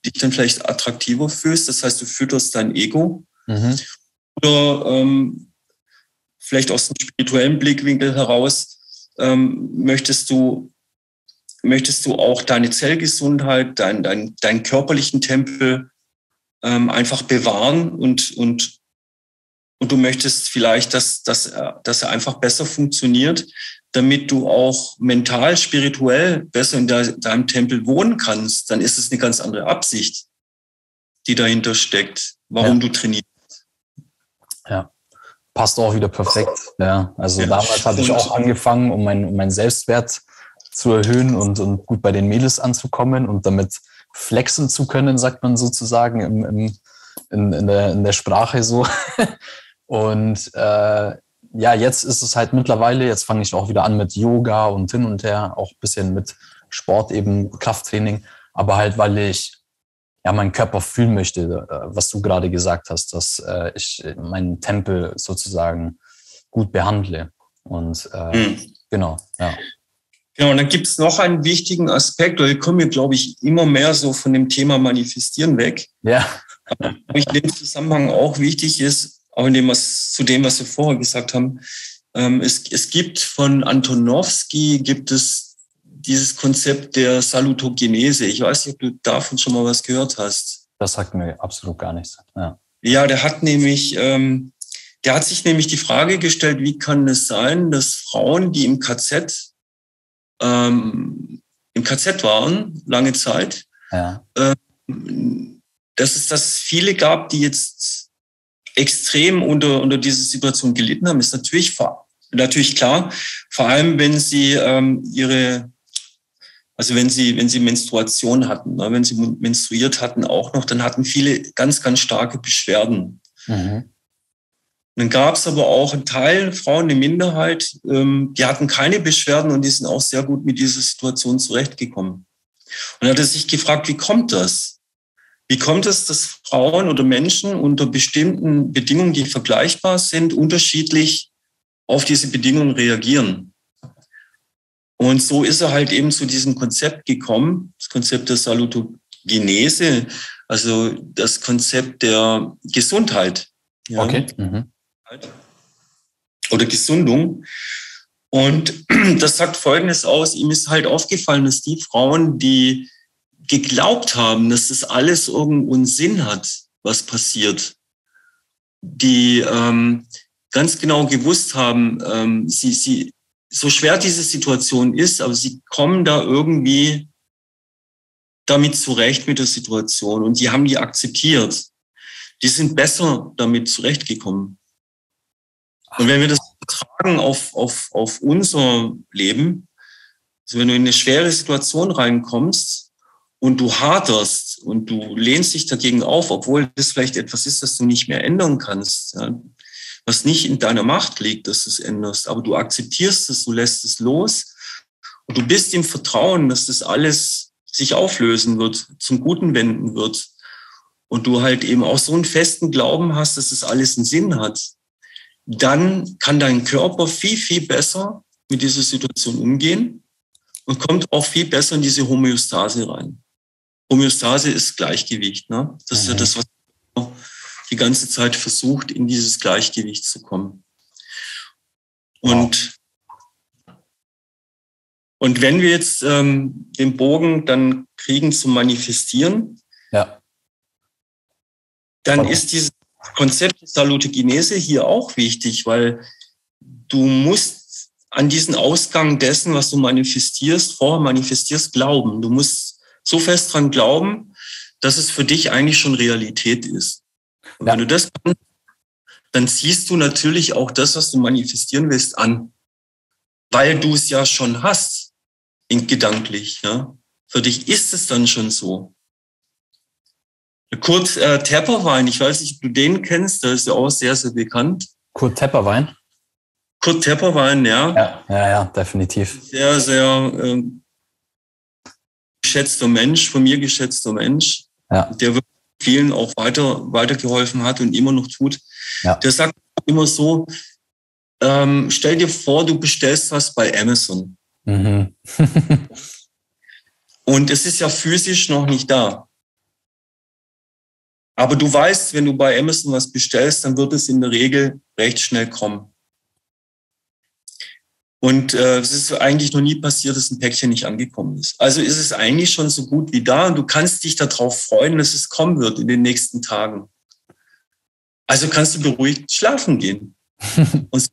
Speaker 2: dich dann vielleicht attraktiver fühlst. Das heißt, du fütterst dein Ego. Mhm. Oder ähm, vielleicht aus dem spirituellen Blickwinkel heraus ähm, möchtest du möchtest du auch deine Zellgesundheit, deinen dein, dein körperlichen Tempel ähm, einfach bewahren und, und, und du möchtest vielleicht, dass, dass, dass er einfach besser funktioniert, damit du auch mental, spirituell besser in deinem Tempel wohnen kannst, dann ist es eine ganz andere Absicht. die dahinter steckt, warum ja. du trainierst.
Speaker 1: Ja, passt auch wieder perfekt. Ja, also ja, damals hatte ich auch angefangen, um meinen um mein Selbstwert zu erhöhen und, und gut bei den Mädels anzukommen und damit flexen zu können, sagt man sozusagen im, im, in, in, der, in der Sprache so. Und äh, ja, jetzt ist es halt mittlerweile, jetzt fange ich auch wieder an mit Yoga und hin und her, auch ein bisschen mit Sport, eben Krafttraining, aber halt, weil ich ja meinen Körper fühlen möchte, äh, was du gerade gesagt hast, dass äh, ich meinen Tempel sozusagen gut behandle. Und äh, mhm. genau, ja.
Speaker 2: Genau, und dann gibt es noch einen wichtigen Aspekt, oder wir kommen hier, glaube ich, immer mehr so von dem Thema Manifestieren weg.
Speaker 1: Ja.
Speaker 2: Aber ich in dem Zusammenhang auch wichtig ist, auch in dem, was, zu dem, was wir vorher gesagt haben, ähm, es, es gibt von Antonowski, gibt es dieses Konzept der Salutogenese. Ich weiß nicht, ob du davon schon mal was gehört hast.
Speaker 1: Das sagt mir absolut gar nichts.
Speaker 2: Ja, ja der hat nämlich, ähm, der hat sich nämlich die Frage gestellt, wie kann es sein, dass Frauen, die im KZ, ähm, im KZ waren, lange Zeit, ja. ähm, dass es das viele gab, die jetzt extrem unter, unter dieser Situation gelitten haben, ist natürlich, natürlich klar. Vor allem, wenn sie ähm, ihre, also wenn sie, wenn sie Menstruation hatten, ne, wenn sie menstruiert hatten auch noch, dann hatten viele ganz, ganz starke Beschwerden. Mhm. Dann gab es aber auch einen Teil Frauen, eine Minderheit, ähm, die hatten keine Beschwerden und die sind auch sehr gut mit dieser Situation zurechtgekommen. Und er hat sich gefragt, wie kommt das? Wie kommt es, dass Frauen oder Menschen unter bestimmten Bedingungen, die vergleichbar sind, unterschiedlich auf diese Bedingungen reagieren? Und so ist er halt eben zu diesem Konzept gekommen, das Konzept der Salutogenese, also das Konzept der Gesundheit.
Speaker 1: Ja. Okay. Mhm.
Speaker 2: Oder Gesundung. Und das sagt Folgendes aus, ihm ist halt aufgefallen, dass die Frauen, die geglaubt haben, dass das alles irgendeinen Sinn hat, was passiert, die ähm, ganz genau gewusst haben, ähm, sie, sie, so schwer diese Situation ist, aber sie kommen da irgendwie damit zurecht mit der Situation und die haben die akzeptiert. Die sind besser damit zurechtgekommen. Und wenn wir das übertragen auf, auf, auf unser Leben, also wenn du in eine schwere Situation reinkommst, und du haderst und du lehnst dich dagegen auf, obwohl das vielleicht etwas ist, das du nicht mehr ändern kannst, ja, was nicht in deiner Macht liegt, dass du es änderst, aber du akzeptierst es, du lässt es los. Und du bist im Vertrauen, dass das alles sich auflösen wird, zum Guten wenden wird. Und du halt eben auch so einen festen Glauben hast, dass das alles einen Sinn hat, dann kann dein Körper viel, viel besser mit dieser Situation umgehen und kommt auch viel besser in diese Homöostase rein. Homöostase ist Gleichgewicht. Ne? Das ist ja mhm. das, was die ganze Zeit versucht, in dieses Gleichgewicht zu kommen. Und, wow. und wenn wir jetzt ähm, den Bogen dann kriegen zum Manifestieren,
Speaker 1: ja.
Speaker 2: dann okay. ist dieses Konzept der Salutogenese hier auch wichtig, weil du musst an diesen Ausgang dessen, was du manifestierst, vorher manifestierst, glauben. Du musst so fest dran glauben, dass es für dich eigentlich schon Realität ist. Und ja. wenn du das kannst, dann ziehst du natürlich auch das, was du manifestieren willst, an. Weil du es ja schon hast, in gedanklich. Ja? Für dich ist es dann schon so. Kurt äh, Tepperwein, ich weiß nicht, ob du den kennst, der ist ja auch sehr, sehr bekannt.
Speaker 1: Kurt Tepperwein?
Speaker 2: Kurt Tepperwein, ja.
Speaker 1: Ja, ja, ja definitiv.
Speaker 2: Sehr, sehr äh, geschätzter Mensch, von mir geschätzter Mensch, ja. der vielen auch weiter, weitergeholfen hat und immer noch tut. Ja. Der sagt immer so, ähm, stell dir vor, du bestellst was bei Amazon. Mhm. und es ist ja physisch noch nicht da. Aber du weißt, wenn du bei Amazon was bestellst, dann wird es in der Regel recht schnell kommen. Und äh, es ist eigentlich noch nie passiert, dass ein Päckchen nicht angekommen ist. Also ist es eigentlich schon so gut wie da und du kannst dich darauf freuen, dass es kommen wird in den nächsten Tagen. Also kannst du beruhigt schlafen gehen. und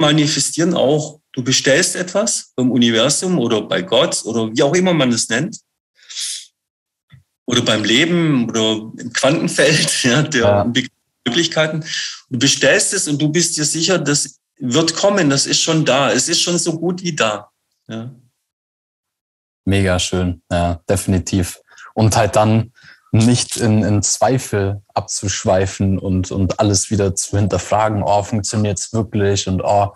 Speaker 2: manifestieren auch, du bestellst etwas beim Universum oder bei Gott oder wie auch immer man es nennt. oder beim Leben oder im Quantenfeld ja, der ja. Möglichkeiten. Du bestellst es und du bist dir sicher, das wird kommen, das ist schon da. Es ist schon so gut wie da. Ja.
Speaker 1: Mega schön, ja, definitiv. Und halt dann nicht in, in Zweifel abzuschweifen und, und alles wieder zu hinterfragen, oh, funktioniert es wirklich und oh,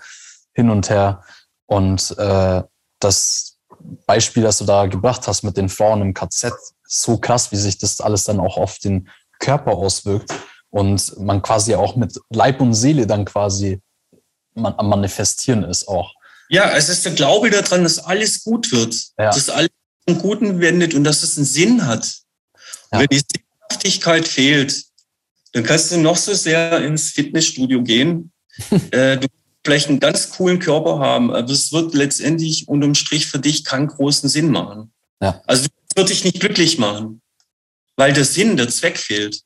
Speaker 1: hin und her. Und äh, das Beispiel, das du da gebracht hast mit den Frauen im KZ, so krass, wie sich das alles dann auch auf den Körper auswirkt und man quasi auch mit Leib und Seele dann quasi man, am Manifestieren ist auch.
Speaker 2: Ja, es ist der Glaube daran, dass alles gut wird, ja. dass alles zum Guten wendet und dass es einen Sinn hat. Ja. Wenn die Sinnhaftigkeit fehlt, dann kannst du noch so sehr ins Fitnessstudio gehen. äh, du vielleicht einen ganz coolen Körper haben, aber es wird letztendlich unterm Strich für dich keinen großen Sinn machen. Ja. Also es wird dich nicht glücklich machen, weil der Sinn, der Zweck fehlt.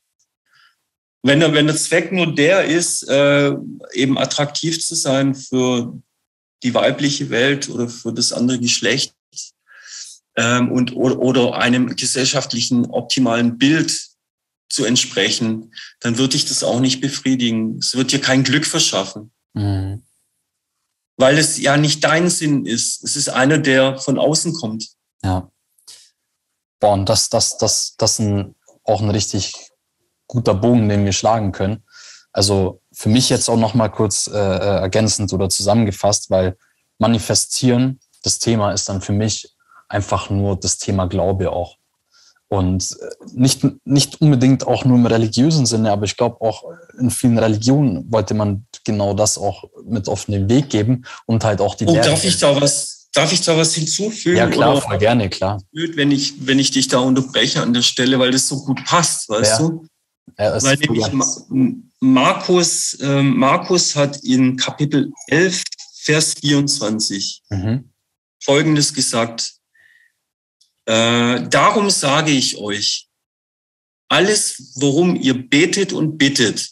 Speaker 2: Wenn der, wenn der Zweck nur der ist, äh, eben attraktiv zu sein für die weibliche Welt oder für das andere Geschlecht ähm, und oder, oder einem gesellschaftlichen optimalen Bild zu entsprechen, dann wird dich das auch nicht befriedigen. Es wird dir kein Glück verschaffen. Mhm. Weil es ja nicht dein Sinn ist. Es ist einer, der von außen kommt.
Speaker 1: Ja. Boah, und das, das, das, das ist ein, auch ein richtig guter Bogen, den wir schlagen können. Also für mich jetzt auch nochmal kurz äh, äh, ergänzend oder zusammengefasst, weil manifestieren, das Thema ist dann für mich einfach nur das Thema Glaube auch. Und äh, nicht, nicht unbedingt auch nur im religiösen Sinne, aber ich glaube auch in vielen Religionen wollte man genau das auch mit auf den Weg geben und halt auch die.
Speaker 2: Oh, darf ich da was, darf ich da was hinzufügen?
Speaker 1: Ja, klar, voll gerne, klar.
Speaker 2: Wenn ich, wenn ich dich da unterbreche an der Stelle, weil das so gut passt, weißt ja. du? Ja, weil nämlich Markus, äh, Markus hat in Kapitel 11, Vers 24 mhm. Folgendes gesagt. Äh, darum sage ich euch, alles, worum ihr betet und bittet,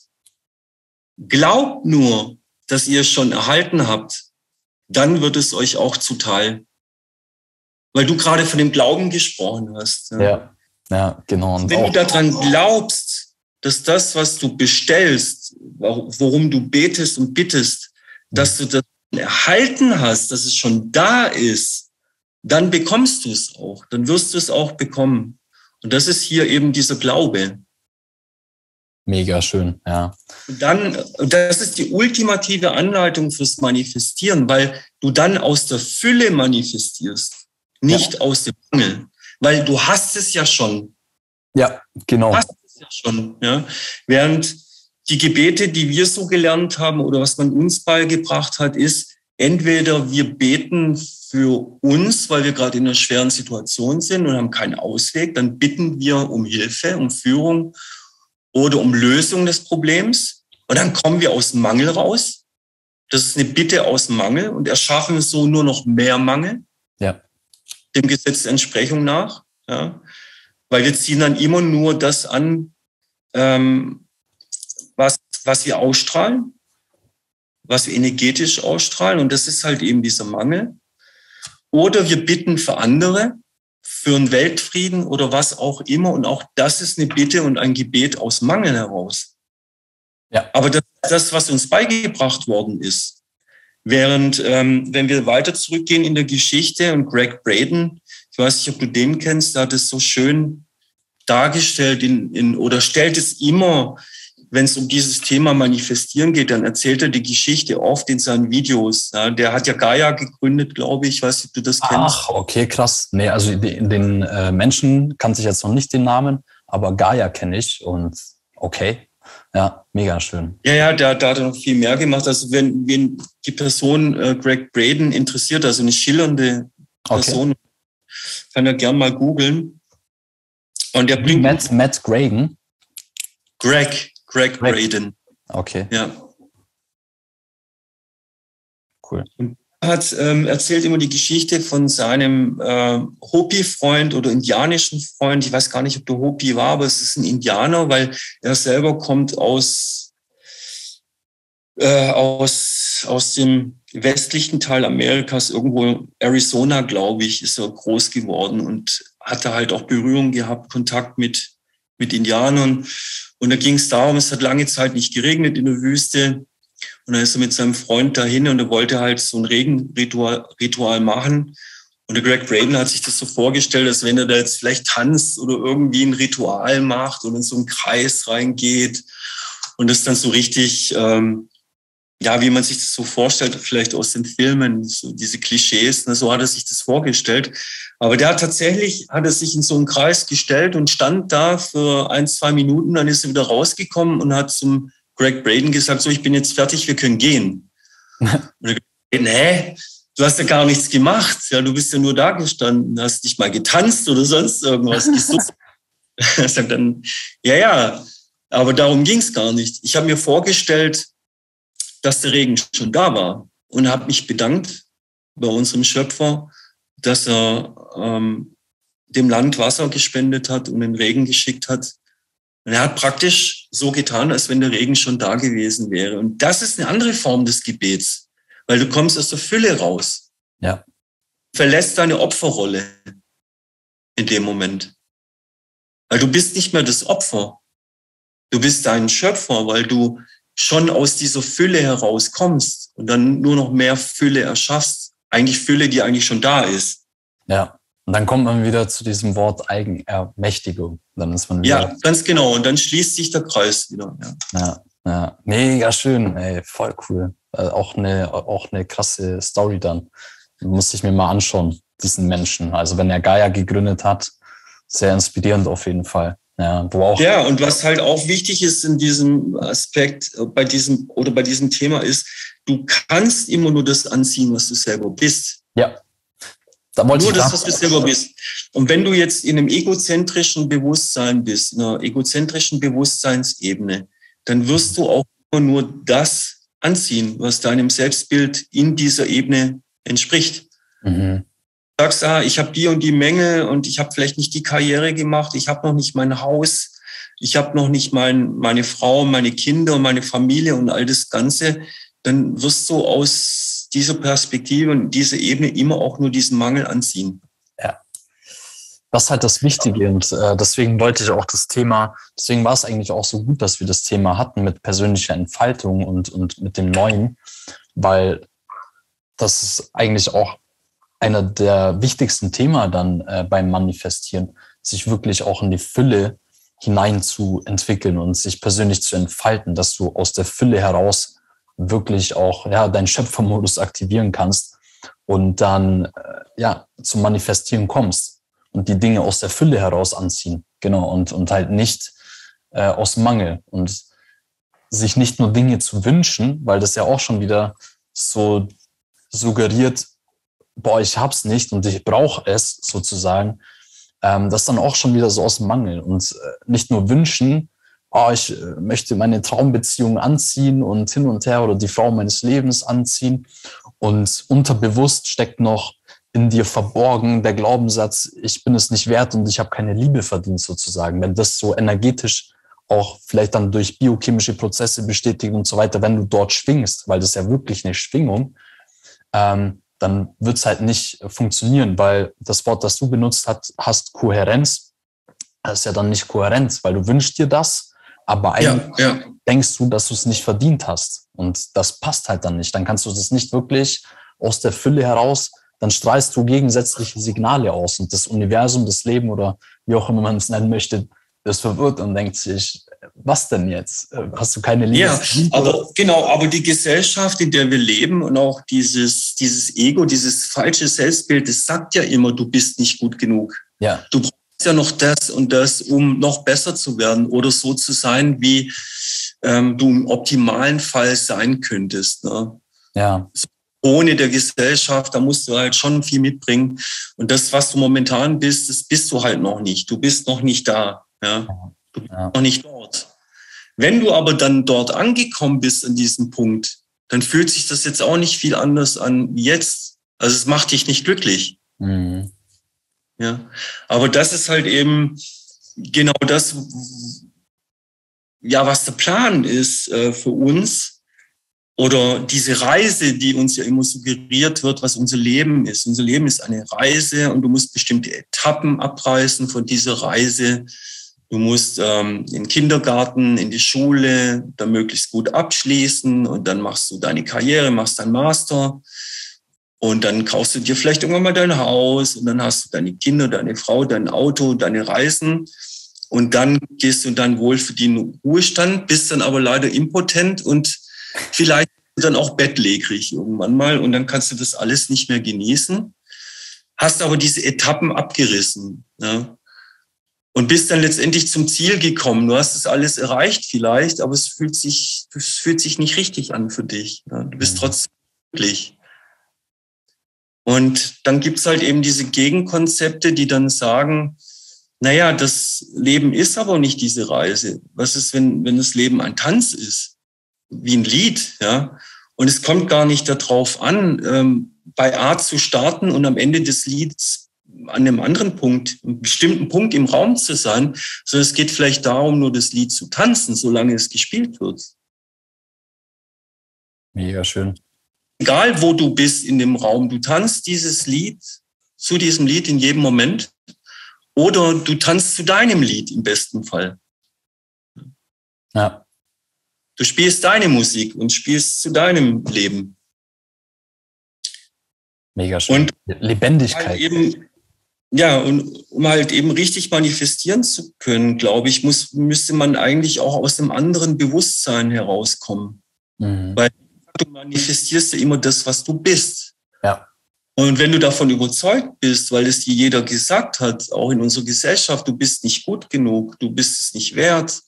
Speaker 2: glaubt nur, dass ihr es schon erhalten habt, dann wird es euch auch zuteil. Weil du gerade von dem Glauben gesprochen hast.
Speaker 1: Ja, ja, ja genau.
Speaker 2: Und Wenn du daran glaubst, dass das, was du bestellst, worum du betest und bittest, dass du das erhalten hast, dass es schon da ist, dann bekommst du es auch, dann wirst du es auch bekommen. Und das ist hier eben dieser Glaube.
Speaker 1: Mega schön, ja.
Speaker 2: Und dann, das ist die ultimative Anleitung fürs Manifestieren, weil du dann aus der Fülle manifestierst, nicht ja. aus dem Mangel. Weil du hast es ja schon.
Speaker 1: Ja, genau. Du hast
Speaker 2: ja schon, ja. Während die Gebete, die wir so gelernt haben oder was man uns beigebracht hat, ist, entweder wir beten für uns, weil wir gerade in einer schweren Situation sind und haben keinen Ausweg, dann bitten wir um Hilfe, um Führung oder um Lösung des Problems. Und dann kommen wir aus Mangel raus. Das ist eine Bitte aus Mangel und erschaffen so nur noch mehr Mangel.
Speaker 1: Ja.
Speaker 2: Dem Gesetz der Entsprechung nach. Ja. Weil wir ziehen dann immer nur das an, ähm, was, was wir ausstrahlen was wir energetisch ausstrahlen. Und das ist halt eben dieser Mangel. Oder wir bitten für andere, für einen Weltfrieden oder was auch immer. Und auch das ist eine Bitte und ein Gebet aus Mangel heraus. Ja. Aber das, das was uns beigebracht worden ist. Während, ähm, wenn wir weiter zurückgehen in der Geschichte und Greg Braden, ich weiß nicht, ob du den kennst, der hat es so schön dargestellt in, in, oder stellt es immer wenn es um dieses Thema Manifestieren geht, dann erzählt er die Geschichte oft in seinen Videos. Ja, der hat ja Gaia gegründet, glaube ich. Ich weiß nicht, ob du das kennst.
Speaker 1: Ach, okay, krass. Nee, also in den äh, Menschen kannte ich jetzt noch nicht den Namen, aber Gaia kenne ich und okay. Ja, mega schön.
Speaker 2: Ja, ja, der, der hat noch viel mehr gemacht. Also wenn, wenn die Person äh, Greg Braden interessiert, also eine schillernde Person, okay. Kann er gern mal googeln.
Speaker 1: Und der bringt. Matt, Matt Gragen.
Speaker 2: Greg. Greg Braden.
Speaker 1: Okay.
Speaker 2: Ja. Cool. Und er hat ähm, erzählt immer die Geschichte von seinem äh, Hopi-Freund oder indianischen Freund. Ich weiß gar nicht, ob der Hopi war, aber es ist ein Indianer, weil er selber kommt aus, äh, aus, aus dem westlichen Teil Amerikas, irgendwo Arizona, glaube ich, ist er groß geworden und hatte halt auch Berührung gehabt, Kontakt mit, mit Indianern. Und da ging es darum, es hat lange Zeit nicht geregnet in der Wüste. Und dann ist er mit seinem Freund dahin und er wollte halt so ein Regenritual Ritual machen. Und der Greg Braden hat sich das so vorgestellt, dass wenn er da jetzt vielleicht tanzt oder irgendwie ein Ritual macht und in so einen Kreis reingeht und das dann so richtig, ähm, ja, wie man sich das so vorstellt, vielleicht aus den Filmen, so diese Klischees, ne, so hat er sich das vorgestellt. Aber der hat tatsächlich, hat er sich in so einen Kreis gestellt und stand da für ein, zwei Minuten, dann ist er wieder rausgekommen und hat zum Greg Braden gesagt, so, ich bin jetzt fertig, wir können gehen. und er hä? Du hast ja gar nichts gemacht. Ja, du bist ja nur da gestanden, hast nicht mal getanzt oder sonst irgendwas. er sagt dann, ja, ja, aber darum ging es gar nicht. Ich habe mir vorgestellt, dass der Regen schon da war und habe mich bedankt bei unserem Schöpfer, dass er ähm, dem Land Wasser gespendet hat und den Regen geschickt hat. Und er hat praktisch so getan, als wenn der Regen schon da gewesen wäre. Und das ist eine andere Form des Gebets, weil du kommst aus der Fülle raus.
Speaker 1: Ja.
Speaker 2: Verlässt deine Opferrolle in dem Moment. Weil du bist nicht mehr das Opfer. Du bist dein Schöpfer, weil du schon aus dieser Fülle herauskommst und dann nur noch mehr Fülle erschaffst. Eigentlich Fülle, die eigentlich schon da ist.
Speaker 1: Ja. Und dann kommt man wieder zu diesem Wort Eigenermächtigung. Dann ist man
Speaker 2: wieder ja, ganz genau. Und dann schließt sich der Kreis wieder.
Speaker 1: Ja, ja, ja. mega schön. Ey, voll cool. Äh, auch eine, auch eine krasse Story dann. Muss ich mir mal anschauen, diesen Menschen. Also wenn er Gaia gegründet hat, sehr inspirierend auf jeden Fall. Ja,
Speaker 2: ja, und was halt auch wichtig ist in diesem Aspekt, äh, bei diesem oder bei diesem Thema ist, du kannst immer nur das anziehen, was du selber bist.
Speaker 1: Ja.
Speaker 2: Da nur das, was du selber bist. Und wenn du jetzt in einem egozentrischen Bewusstsein bist, in einer egozentrischen Bewusstseinsebene, dann wirst du auch immer nur das anziehen, was deinem Selbstbild in dieser Ebene entspricht. Mhm sagst, ah, ich habe die und die Menge und ich habe vielleicht nicht die Karriere gemacht, ich habe noch nicht mein Haus, ich habe noch nicht mein, meine Frau, meine Kinder und meine Familie und all das Ganze, dann wirst du aus dieser Perspektive und dieser Ebene immer auch nur diesen Mangel anziehen.
Speaker 1: Ja. Das ist halt das Wichtige und äh, deswegen wollte ich auch das Thema, deswegen war es eigentlich auch so gut, dass wir das Thema hatten mit persönlicher Entfaltung und, und mit dem Neuen, weil das ist eigentlich auch einer der wichtigsten Themen dann äh, beim Manifestieren, sich wirklich auch in die Fülle hinein zu entwickeln und sich persönlich zu entfalten, dass du aus der Fülle heraus wirklich auch ja deinen Schöpfermodus aktivieren kannst und dann äh, ja zum Manifestieren kommst und die Dinge aus der Fülle heraus anziehen, genau und und halt nicht äh, aus Mangel und sich nicht nur Dinge zu wünschen, weil das ja auch schon wieder so suggeriert, boah, ich hab's nicht und ich brauche es sozusagen, ähm, das dann auch schon wieder so aus Mangel und äh, nicht nur wünschen, oh, ich äh, möchte meine Traumbeziehung anziehen und hin und her oder die Frau meines Lebens anziehen und unterbewusst steckt noch in dir verborgen der Glaubenssatz, ich bin es nicht wert und ich habe keine Liebe verdient sozusagen. Wenn das so energetisch auch vielleicht dann durch biochemische Prozesse bestätigt und so weiter, wenn du dort schwingst, weil das ist ja wirklich eine Schwingung, ähm, dann wird es halt nicht funktionieren, weil das Wort, das du benutzt hast, hast Kohärenz, das ist ja dann nicht Kohärenz, weil du wünschst dir das, aber eigentlich ja, ja. denkst du, dass du es nicht verdient hast. Und das passt halt dann nicht. Dann kannst du das nicht wirklich aus der Fülle heraus, dann strahlst du gegensätzliche Signale aus und das Universum, das Leben oder wie auch immer man es nennen möchte, ist verwirrt und denkt sich, was denn jetzt? Äh, hast du keine Liebe?
Speaker 2: Ja, aber genau, aber die Gesellschaft, in der wir leben und auch dieses, dieses Ego, dieses falsche Selbstbild, das sagt ja immer, du bist nicht gut genug.
Speaker 1: Ja.
Speaker 2: Du brauchst ja noch das und das, um noch besser zu werden oder so zu sein, wie ähm, du im optimalen Fall sein könntest. Ne?
Speaker 1: Ja.
Speaker 2: Ohne der Gesellschaft, da musst du halt schon viel mitbringen. Und das, was du momentan bist, das bist du halt noch nicht. Du bist noch nicht da. Ja. Du bist ja. noch nicht dort. Wenn du aber dann dort angekommen bist an diesem Punkt, dann fühlt sich das jetzt auch nicht viel anders an wie jetzt. Also es macht dich nicht glücklich. Mhm. Ja. Aber das ist halt eben genau das, ja, was der Plan ist äh, für uns, Oder diese Reise, die uns ja immer suggeriert wird, was unser Leben ist. Unser Leben ist eine Reise und du musst bestimmte Etappen abreißen von dieser Reise. Du musst ähm, in den Kindergarten, in die Schule, dann möglichst gut abschließen und dann machst du deine Karriere, machst dein Master und dann kaufst du dir vielleicht irgendwann mal dein Haus und dann hast du deine Kinder, deine Frau, dein Auto, deine Reisen und dann gehst du dann wohl für den Ruhestand, bist dann aber leider impotent und vielleicht dann auch bettlägerig irgendwann mal und dann kannst du das alles nicht mehr genießen, hast aber diese Etappen abgerissen. Ja und bist dann letztendlich zum Ziel gekommen. Du hast es alles erreicht vielleicht, aber es fühlt sich, es fühlt sich nicht richtig an für dich. Du bist mhm. trotzdem glücklich. Und dann gibt's halt eben diese Gegenkonzepte, die dann sagen, naja, das Leben ist aber nicht diese Reise. Was ist, wenn, wenn das Leben ein Tanz ist? Wie ein Lied, ja? Und es kommt gar nicht darauf an, ähm, bei A zu starten und am Ende des Lieds an einem anderen Punkt, einem bestimmten Punkt im Raum zu sein, sondern es geht vielleicht darum, nur das Lied zu tanzen, solange es gespielt wird.
Speaker 1: Mega schön.
Speaker 2: Egal, wo du bist in dem Raum, du tanzt dieses Lied zu diesem Lied in jedem Moment oder du tanzt zu deinem Lied im besten Fall.
Speaker 1: Ja.
Speaker 2: Du spielst deine Musik und spielst zu deinem Leben.
Speaker 1: Mega schön. Und Lebendigkeit.
Speaker 2: Eben, ja, und um halt eben richtig manifestieren zu können, glaube ich, muss, müsste man eigentlich auch aus einem anderen Bewusstsein herauskommen. Mhm. Weil du manifestierst ja immer das, was du bist.
Speaker 1: Ja.
Speaker 2: Und wenn du davon überzeugt bist, weil es dir jeder gesagt hat, auch in unserer Gesellschaft, du bist nicht gut genug, du bist es nicht wert,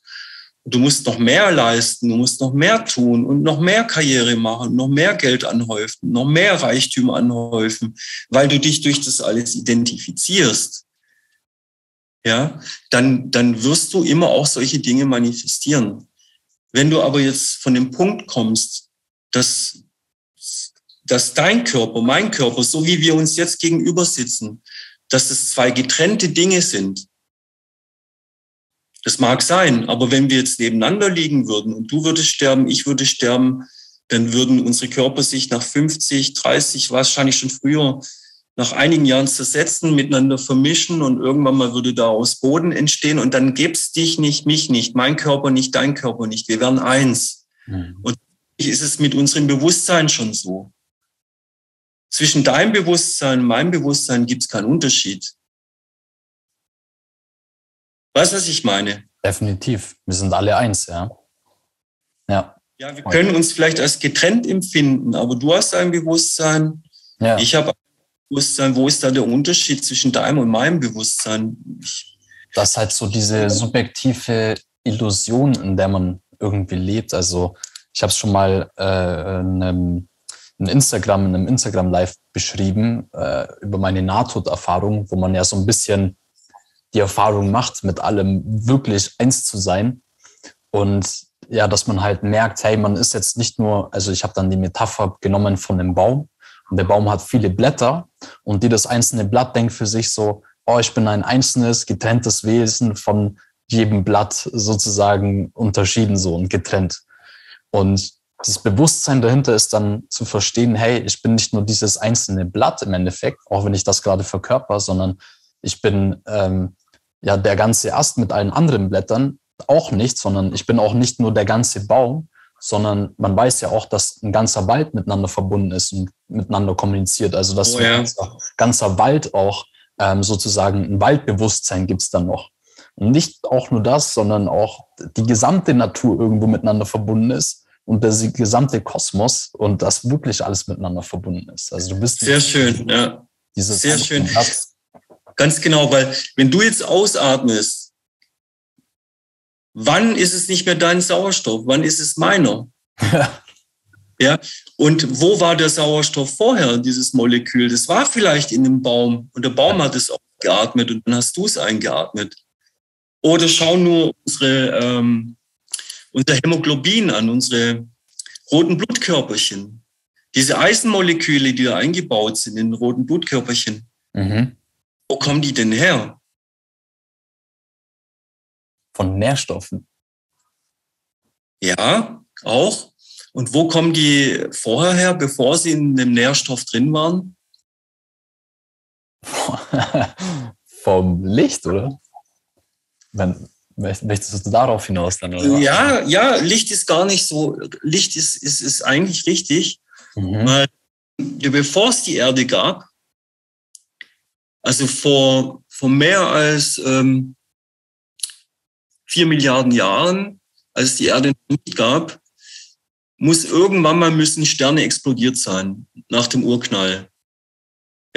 Speaker 2: du musst noch mehr leisten, du musst noch mehr tun und noch mehr Karriere machen, noch mehr Geld anhäufen, noch mehr Reichtum anhäufen, weil du dich durch das alles identifizierst. Ja, dann, dann wirst du immer auch solche Dinge manifestieren. Wenn du aber jetzt von dem Punkt kommst, dass, dass dein Körper, mein Körper, so wie wir uns jetzt gegenüber sitzen, dass es zwei getrennte Dinge sind, das mag sein, aber wenn wir jetzt nebeneinander liegen würden und du würdest sterben, ich würde sterben, dann würden unsere Körper sich nach 50, 30, wahrscheinlich schon früher, nach einigen Jahren zersetzen, miteinander vermischen und irgendwann mal würde daraus Boden entstehen und dann gibt's dich nicht, mich nicht, mein Körper nicht, dein Körper nicht. Wir wären eins. Mhm. Und ist es mit unserem Bewusstsein schon so. Zwischen deinem Bewusstsein und meinem Bewusstsein gibt's keinen Unterschied. Weißt du, was ich meine?
Speaker 1: Definitiv. Wir sind alle eins, ja.
Speaker 2: Ja. Ja, wir können uns vielleicht als getrennt empfinden, aber du hast ein Bewusstsein, ja. ich habe ein Bewusstsein. Wo ist da der Unterschied zwischen deinem und meinem Bewusstsein? Ich
Speaker 1: das ist halt so diese subjektive Illusion, in der man irgendwie lebt. Also ich habe es schon mal äh, in, einem, in Instagram, in einem Instagram Live beschrieben äh, über meine Nahtoderfahrung, wo man ja so ein bisschen die Erfahrung macht, mit allem wirklich eins zu sein. Und ja, dass man halt merkt, hey, man ist jetzt nicht nur, also ich habe dann die Metapher genommen von einem Baum und der Baum hat viele Blätter und die das einzelne Blatt denkt für sich so, oh, ich bin ein einzelnes, getrenntes Wesen von jedem Blatt sozusagen unterschieden so und getrennt. Und das Bewusstsein dahinter ist dann zu verstehen, hey, ich bin nicht nur dieses einzelne Blatt im Endeffekt, auch wenn ich das gerade verkörper, sondern ich bin ähm, ja der ganze Ast mit allen anderen Blättern auch nicht, sondern ich bin auch nicht nur der ganze Baum, sondern man weiß ja auch, dass ein ganzer Wald miteinander verbunden ist und miteinander kommuniziert. Also dass oh, ja. ein ganzer, ganzer, Wald auch ähm, sozusagen ein Waldbewusstsein gibt's dann noch. Und nicht auch nur das, sondern auch die gesamte Natur irgendwo miteinander verbunden ist und der gesamte Kosmos und das wirklich alles miteinander verbunden ist. Also du bist
Speaker 2: sehr schön, ja. Sehr schön. Ganz genau, weil wenn du jetzt ausatmest, wann ist es nicht mehr dein Sauerstoff? Wann ist es meiner? ja. Und wo war der Sauerstoff vorher, dieses Molekül? Das war vielleicht in dem Baum und der Baum hat es auch geatmet und dann hast du es eingeatmet. Oder schau nur unsere, ähm, unser Hämoglobin an, unsere roten Blutkörperchen. Diese Eisenmoleküle, die da eingebaut sind in den roten Blutkörperchen. Mhm. Wo kommen die denn her?
Speaker 1: Von Nährstoffen.
Speaker 2: Ja, auch. Und wo kommen die vorher her, bevor sie in dem Nährstoff drin waren?
Speaker 1: Vom Licht, oder? Wenn, möchtest du darauf hinaus dann? Oder?
Speaker 2: Ja, ja, Licht ist gar nicht so, Licht ist, ist, ist eigentlich richtig, mhm. weil bevor es die Erde gab, also vor, vor mehr als ähm, vier Milliarden Jahren, als die Erde nicht gab, muss irgendwann mal müssen Sterne explodiert sein nach dem Urknall.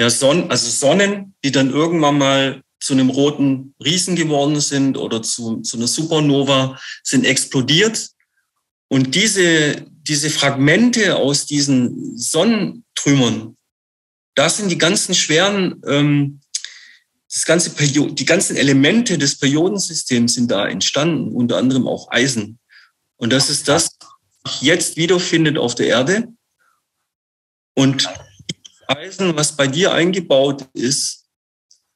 Speaker 2: Ja, Sonnen, also Sonnen, die dann irgendwann mal zu einem roten Riesen geworden sind oder zu, zu einer Supernova, sind explodiert. Und diese, diese Fragmente aus diesen Sonnentrümmern, das sind die ganzen schweren, ähm, das ganze Period, die ganzen Elemente des Periodensystems sind da entstanden, unter anderem auch Eisen. Und das ist das, was jetzt wiederfindet auf der Erde. Und Eisen, was bei dir eingebaut ist,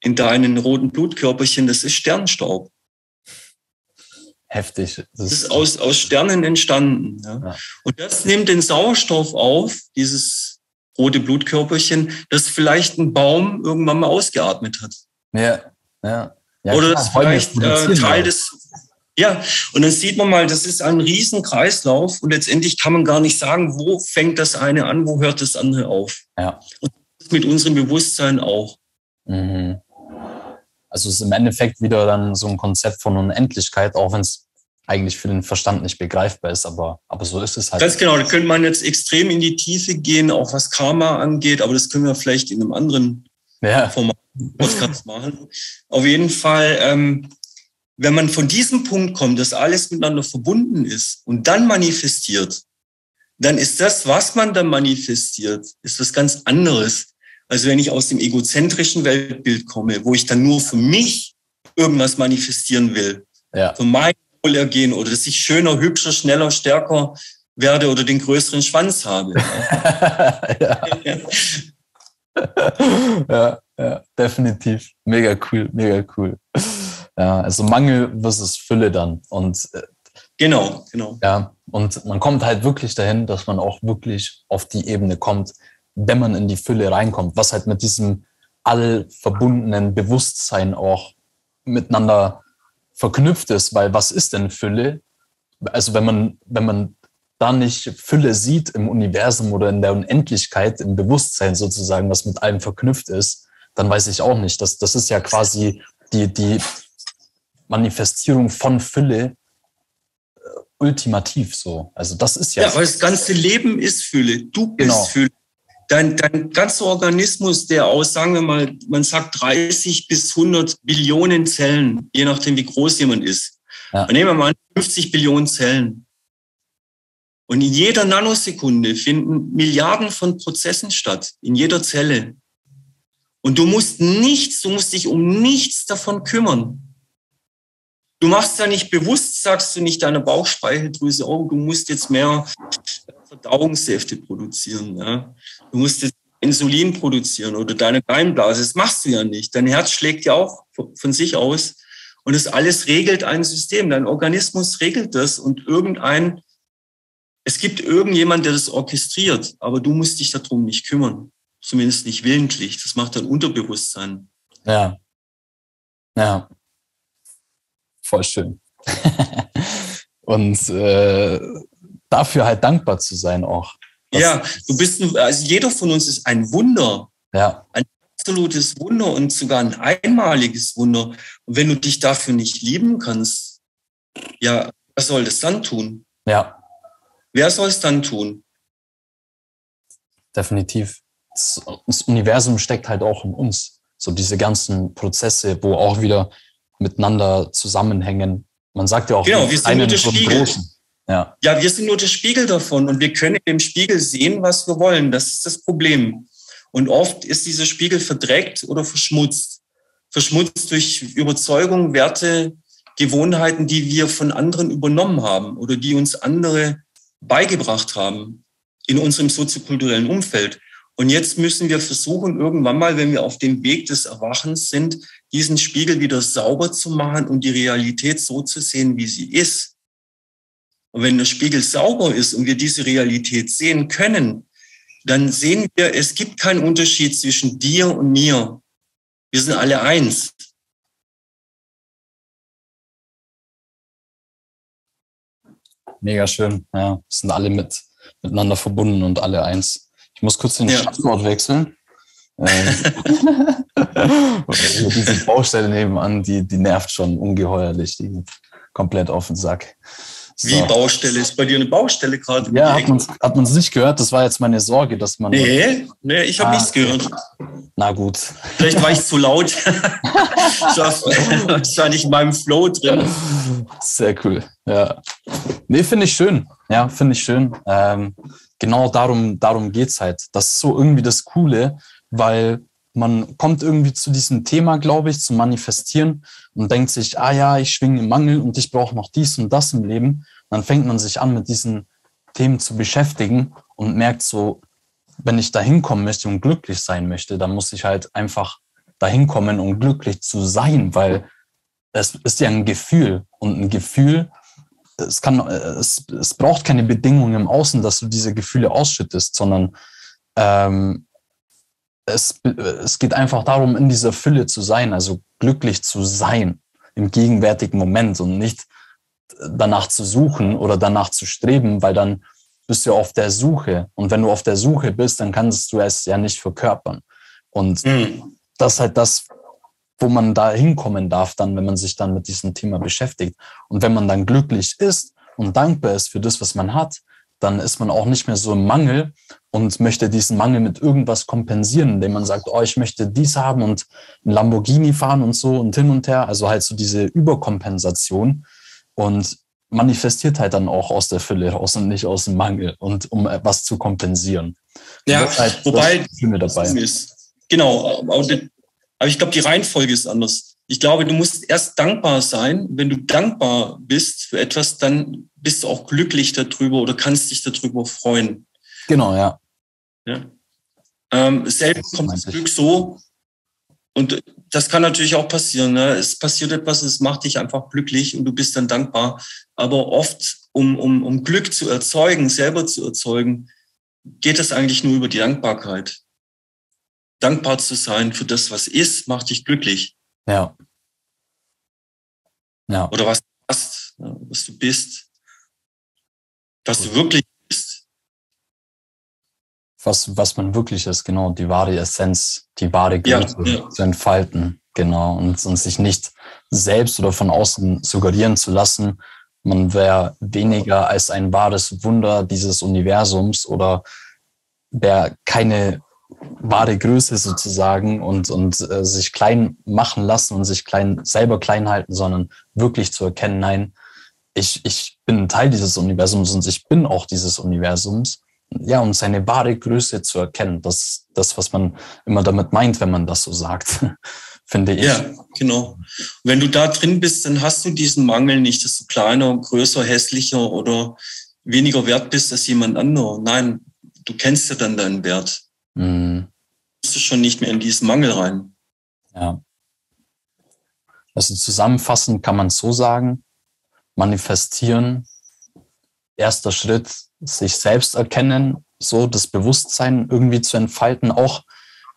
Speaker 2: in deinen roten Blutkörperchen, das ist Sternstaub.
Speaker 1: Heftig.
Speaker 2: Das, das ist aus, aus Sternen entstanden. Ja. ja. Und das nimmt den Sauerstoff auf, dieses rote Blutkörperchen, das vielleicht ein Baum irgendwann mal ausgeatmet hat.
Speaker 1: Ja, ja.
Speaker 2: ja Oder das vielleicht äh, Teil des. Ja, und dann sieht man mal, das ist ein Riesenkreislauf und letztendlich kann man gar nicht sagen, wo fängt das eine an, wo hört das andere auf.
Speaker 1: Ja.
Speaker 2: Und mit unserem Bewusstsein auch.
Speaker 1: Mhm. Also es ist im Endeffekt wieder dann so ein Konzept von Unendlichkeit, auch wenn es eigentlich für den Verstand nicht begreifbar ist, aber, aber so ist es halt.
Speaker 2: Ganz genau, da könnte man jetzt extrem in die Tiefe gehen, auch was Karma angeht, aber das können wir vielleicht in einem anderen ja. Format Podcast machen. Auf jeden Fall, ähm, wenn man von diesem Punkt kommt, dass alles miteinander verbunden ist und dann manifestiert, dann ist das, was man dann manifestiert, ist was ganz anderes, also wenn ich aus dem egozentrischen Weltbild komme, wo ich dann nur für mich irgendwas manifestieren will,
Speaker 1: ja.
Speaker 2: für mein Wohlergehen oder dass ich schöner, hübscher, schneller, stärker werde oder den größeren Schwanz habe.
Speaker 1: ja. ja, ja, definitiv. Mega cool, mega cool. Ja, also Mangel versus Fülle dann. Und
Speaker 2: äh, genau, genau.
Speaker 1: Ja, und man kommt halt wirklich dahin, dass man auch wirklich auf die Ebene kommt, wenn man in die Fülle reinkommt, was halt mit diesem allverbundenen Bewusstsein auch miteinander verknüpft ist, weil was ist denn Fülle? Also wenn man, wenn man da nicht Fülle sieht im Universum oder in der Unendlichkeit, im Bewusstsein sozusagen, was mit allem verknüpft ist, dann weiß ich auch nicht. Das, das ist ja quasi die, die Manifestierung von Fülle äh, ultimativ so. Also das ist ja.
Speaker 2: Ja, weil das ganze Leben ist Fülle. Du bist genau. Fülle dein, dein ganzer Organismus, der aus, sagen wir mal, man sagt 30 bis 100 Billionen Zellen, je nachdem, wie groß jemand ist. Ja. Und nehmen wir mal 50 Billionen Zellen. Und in jeder Nanosekunde finden Milliarden von Prozessen statt, in jeder Zelle. Und du musst nichts, du musst dich um nichts davon kümmern. Du machst ja nicht bewusst, sagst du nicht deiner Bauchspeicheldrüse, oh, du musst jetzt mehr Verdauungssäfte produzieren. Ja? Du musst jetzt Insulin produzieren oder deine Beinblase. Das machst du ja nicht. Dein Herz schlägt ja auch von sich aus. Und das alles regelt ein System. Dein Organismus regelt das und irgendein, es gibt irgendjemand, der das orchestriert, aber du musst dich darum nicht kümmern. Zumindest nicht willentlich. Das macht dein Unterbewusstsein.
Speaker 1: Ja. Ja. Voll schön. und äh, dafür halt dankbar zu sein auch.
Speaker 2: Ja, du bist, also jeder von uns ist ein Wunder.
Speaker 1: Ja.
Speaker 2: Ein absolutes Wunder und sogar ein einmaliges Wunder. Und wenn du dich dafür nicht lieben kannst, ja, was soll das dann tun?
Speaker 1: Ja.
Speaker 2: Wer soll es dann tun?
Speaker 1: Definitiv. Das, das Universum steckt halt auch in uns. So diese ganzen Prozesse, wo auch wieder miteinander zusammenhängen. Man sagt ja auch,
Speaker 2: genau, wir sind der Spiegel.
Speaker 1: Großen. Ja.
Speaker 2: ja, wir sind nur der Spiegel davon und wir können im Spiegel sehen, was wir wollen. Das ist das Problem. Und oft ist dieser Spiegel verdreckt oder verschmutzt. Verschmutzt durch Überzeugungen, Werte, Gewohnheiten, die wir von anderen übernommen haben oder die uns andere beigebracht haben in unserem soziokulturellen Umfeld. Und jetzt müssen wir versuchen, irgendwann mal, wenn wir auf dem Weg des Erwachens sind, diesen Spiegel wieder sauber zu machen und die Realität so zu sehen, wie sie ist. Und wenn der Spiegel sauber ist und wir diese Realität sehen können, dann sehen wir, es gibt keinen Unterschied zwischen dir und mir. Wir sind alle eins.
Speaker 1: Mega schön. Ja, sind alle mit, miteinander verbunden und alle eins. Ich muss kurz den ja. Standort wechseln. Ähm, diese Baustelle nebenan, die, die nervt schon ungeheuerlich. Die komplett auf den Sack.
Speaker 2: So. Wie Baustelle? Ist bei dir eine Baustelle gerade?
Speaker 1: Ja, hat man hat man's nicht gehört? Das war jetzt meine Sorge, dass man.
Speaker 2: Nee, nee ich habe ah, nichts gehört.
Speaker 1: Na gut.
Speaker 2: Vielleicht war ich zu laut. das war nicht in meinem Flow drin.
Speaker 1: Sehr cool. Ja. Nee, finde ich schön. Ja, finde ich schön. Ähm, genau darum, darum geht es halt. Das ist so irgendwie das Coole, weil man kommt irgendwie zu diesem Thema, glaube ich, zu manifestieren und denkt sich, ah ja, ich schwinge im Mangel und ich brauche noch dies und das im Leben. Dann fängt man sich an, mit diesen Themen zu beschäftigen und merkt so, wenn ich da hinkommen möchte und glücklich sein möchte, dann muss ich halt einfach dahin kommen, um glücklich zu sein, weil es ist ja ein Gefühl und ein Gefühl, es kann, es, es braucht keine Bedingungen im Außen, dass du diese Gefühle ausschüttest, sondern ähm, es, es geht einfach darum, in dieser Fülle zu sein, also glücklich zu sein im gegenwärtigen Moment und nicht danach zu suchen oder danach zu streben, weil dann bist du auf der Suche. Und wenn du auf der Suche bist, dann kannst du es ja nicht verkörpern. Und mhm. das ist halt das, wo man da hinkommen darf, dann, wenn man sich dann mit diesem Thema beschäftigt. Und wenn man dann glücklich ist und dankbar ist für das, was man hat, dann ist man auch nicht mehr so im Mangel und möchte diesen Mangel mit irgendwas kompensieren, indem man sagt, oh, ich möchte dies haben und ein Lamborghini fahren und so und hin und her. Also halt so diese Überkompensation und manifestiert halt dann auch aus der Fülle raus und nicht aus dem Mangel und um etwas zu kompensieren.
Speaker 2: Ja, halt wobei. Ist, genau, aber ich glaube, die Reihenfolge ist anders. Ich glaube, du musst erst dankbar sein. Wenn du dankbar bist für etwas, dann bist du auch glücklich darüber oder kannst dich darüber freuen.
Speaker 1: Genau, ja.
Speaker 2: Ja. Ähm, selten kommt das Glück so. Und das kann natürlich auch passieren. Ne? Es passiert etwas, es macht dich einfach glücklich und du bist dann dankbar. Aber oft, um, um, um Glück zu erzeugen, selber zu erzeugen, geht es eigentlich nur über die Dankbarkeit. Dankbar zu sein für das, was ist, macht dich glücklich.
Speaker 1: Ja.
Speaker 2: Ja. Oder was du hast, was du bist, was du wirklich.
Speaker 1: Was, was man wirklich ist, genau, die wahre Essenz, die wahre Größe ja, ja. zu entfalten, genau, und, und sich nicht selbst oder von außen suggerieren zu lassen, man wäre weniger als ein wahres Wunder dieses Universums oder wäre keine wahre Größe sozusagen und, und äh, sich klein machen lassen und sich klein, selber klein halten, sondern wirklich zu erkennen, nein, ich, ich bin ein Teil dieses Universums und ich bin auch dieses Universums. Ja, und seine wahre Größe zu erkennen, das ist das, was man immer damit meint, wenn man das so sagt, finde ich.
Speaker 2: Ja, genau. Wenn du da drin bist, dann hast du diesen Mangel nicht, dass du kleiner, größer, hässlicher oder weniger wert bist als jemand anderer. Nein, du kennst ja dann deinen Wert. Mhm. Bist du schon nicht mehr in diesen Mangel rein.
Speaker 1: Ja. Also zusammenfassend kann man so sagen, manifestieren, erster Schritt, sich selbst erkennen, so das Bewusstsein irgendwie zu entfalten, auch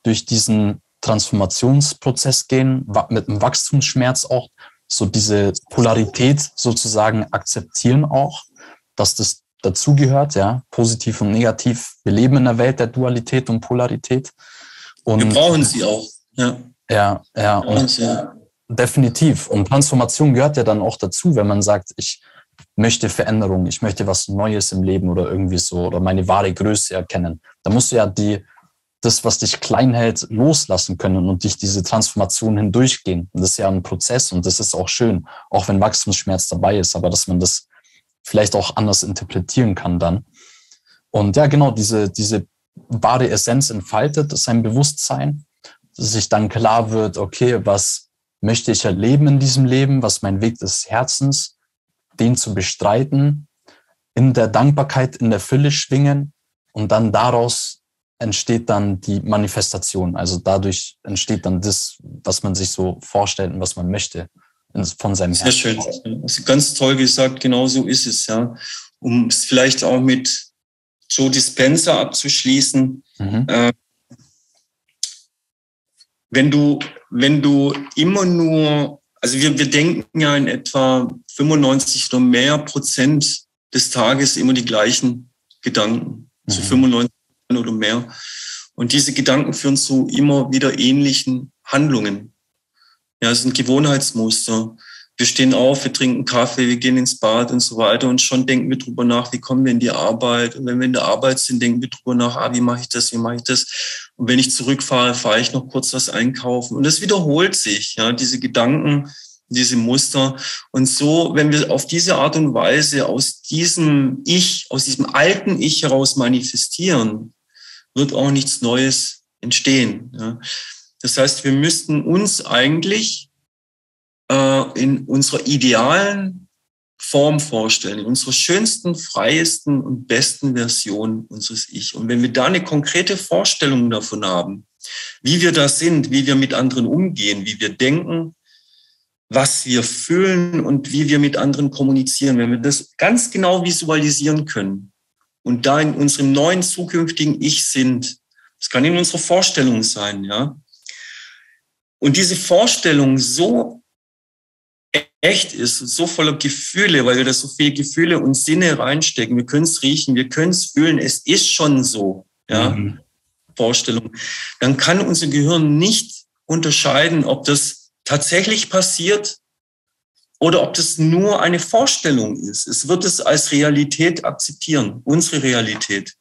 Speaker 1: durch diesen Transformationsprozess gehen, mit einem Wachstumsschmerz auch, so diese Polarität sozusagen akzeptieren auch, dass das dazugehört, ja, positiv und negativ. Wir leben in einer Welt der Dualität und Polarität.
Speaker 2: Und wir brauchen sie auch, ja.
Speaker 1: Ja, ja. Und ja. Definitiv. Und Transformation gehört ja dann auch dazu, wenn man sagt, ich möchte Veränderung, ich möchte was Neues im Leben oder irgendwie so oder meine wahre Größe erkennen. Da musst du ja die, das, was dich klein hält, loslassen können und dich diese Transformation hindurchgehen. Und das ist ja ein Prozess und das ist auch schön, auch wenn Wachstumsschmerz dabei ist, aber dass man das vielleicht auch anders interpretieren kann dann. Und ja, genau, diese, diese wahre Essenz entfaltet, sein Bewusstsein, dass sich dann klar wird, okay, was möchte ich erleben in diesem Leben, was mein Weg des Herzens, den zu bestreiten, in der Dankbarkeit, in der Fülle schwingen und dann daraus entsteht dann die Manifestation. Also dadurch entsteht dann das, was man sich so vorstellt und was man möchte von seinem
Speaker 2: Sehr Herzen. schön. Also ganz toll gesagt, genau so ist es, ja. um es vielleicht auch mit Joe Dispenza abzuschließen. Mhm. Äh, wenn du, wenn du immer nur, also wir, wir denken ja in etwa 95 oder mehr Prozent des Tages immer die gleichen Gedanken, mhm. zu 95 oder mehr. Und diese Gedanken führen zu immer wieder ähnlichen Handlungen. Ja, es sind Gewohnheitsmuster wir stehen auf, wir trinken Kaffee, wir gehen ins Bad und so weiter und schon denken wir drüber nach, wie kommen wir in die Arbeit. Und wenn wir in der Arbeit sind, denken wir drüber nach, ah, wie mache ich das, wie mache ich das. Und wenn ich zurückfahre, fahre ich noch kurz was einkaufen. Und das wiederholt sich, ja, diese Gedanken, diese Muster. Und so, wenn wir auf diese Art und Weise aus diesem Ich, aus diesem alten Ich heraus manifestieren, wird auch nichts Neues entstehen. Ja. Das heißt, wir müssten uns eigentlich äh, in unserer idealen Form vorstellen, in unserer schönsten, freiesten und besten Version unseres Ich. Und wenn wir da eine konkrete Vorstellung davon haben, wie wir da sind, wie wir mit anderen umgehen, wie wir denken, was wir fühlen und wie wir mit anderen kommunizieren, wenn wir das ganz genau visualisieren können und da in unserem neuen zukünftigen Ich sind, das kann in unserer Vorstellung sein, ja. Und diese Vorstellung so echt ist, so voller Gefühle, weil wir da so viele Gefühle und Sinne reinstecken. Wir können es riechen, wir können es fühlen. Es ist schon so, ja. Mhm. Vorstellung. Dann kann unser Gehirn nicht unterscheiden, ob das tatsächlich passiert oder ob das nur eine Vorstellung ist. Es wird es als Realität akzeptieren, unsere Realität.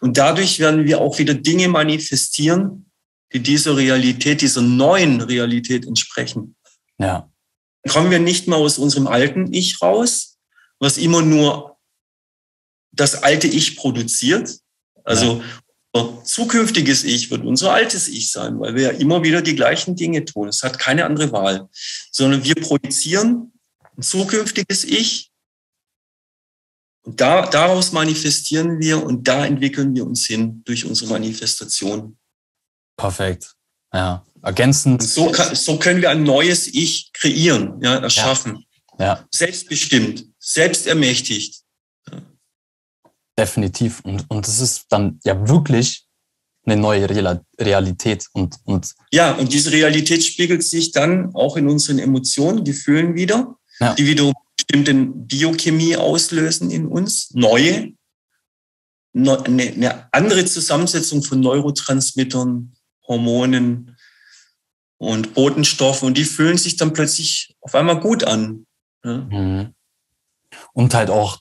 Speaker 2: Und dadurch werden wir auch wieder Dinge manifestieren, die dieser Realität, dieser neuen Realität entsprechen.
Speaker 1: Ja
Speaker 2: kommen wir nicht mehr aus unserem alten Ich raus, was immer nur das alte Ich produziert. Also ja. zukünftiges Ich wird unser altes Ich sein, weil wir ja immer wieder die gleichen Dinge tun. Es hat keine andere Wahl, sondern wir projizieren ein zukünftiges Ich. Und da, daraus manifestieren wir und da entwickeln wir uns hin durch unsere Manifestation.
Speaker 1: Perfekt. Ja ergänzend.
Speaker 2: So, kann, so können wir ein neues Ich kreieren, ja, erschaffen. Ja. ja. Selbstbestimmt, selbstermächtigt. Ja.
Speaker 1: Definitiv. Und, und das ist dann ja wirklich eine neue Realität. Und, und
Speaker 2: ja, und diese Realität spiegelt sich dann auch in unseren Emotionen, Gefühlen wieder, ja. die wiederum bestimmte Biochemie auslösen in uns, neue, eine, eine andere Zusammensetzung von Neurotransmittern, Hormonen, und Botenstoffe und die fühlen sich dann plötzlich auf einmal gut an.
Speaker 1: Ne? Und halt auch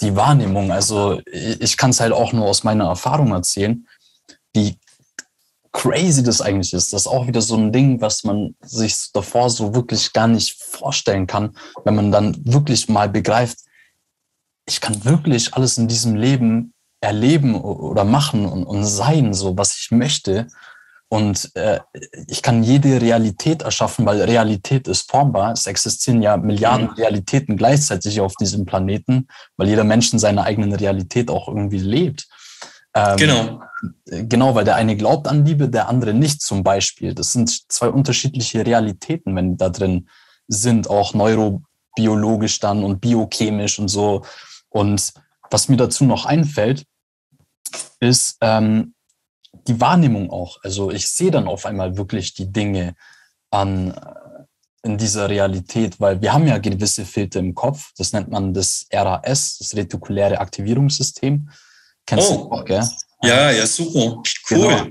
Speaker 1: die Wahrnehmung. Also ich kann es halt auch nur aus meiner Erfahrung erzählen, wie crazy das eigentlich ist. Das ist auch wieder so ein Ding, was man sich davor so wirklich gar nicht vorstellen kann, wenn man dann wirklich mal begreift, ich kann wirklich alles in diesem Leben erleben oder machen und, und sein, so was ich möchte. Und äh, ich kann jede Realität erschaffen, weil Realität ist formbar. Es existieren ja Milliarden mhm. Realitäten gleichzeitig auf diesem Planeten, weil jeder Mensch in seiner eigenen Realität auch irgendwie lebt.
Speaker 2: Ähm, genau.
Speaker 1: Genau, weil der eine glaubt an Liebe, der andere nicht zum Beispiel. Das sind zwei unterschiedliche Realitäten, wenn da drin sind, auch neurobiologisch dann und biochemisch und so. Und was mir dazu noch einfällt, ist, ähm, die Wahrnehmung auch. Also ich sehe dann auf einmal wirklich die Dinge an äh, in dieser Realität, weil wir haben ja gewisse Filter im Kopf. Das nennt man das RAS, das retikuläre Aktivierungssystem.
Speaker 2: Kennst oh. du auch, gell? Ja, ja, super. Cool.
Speaker 1: Genau.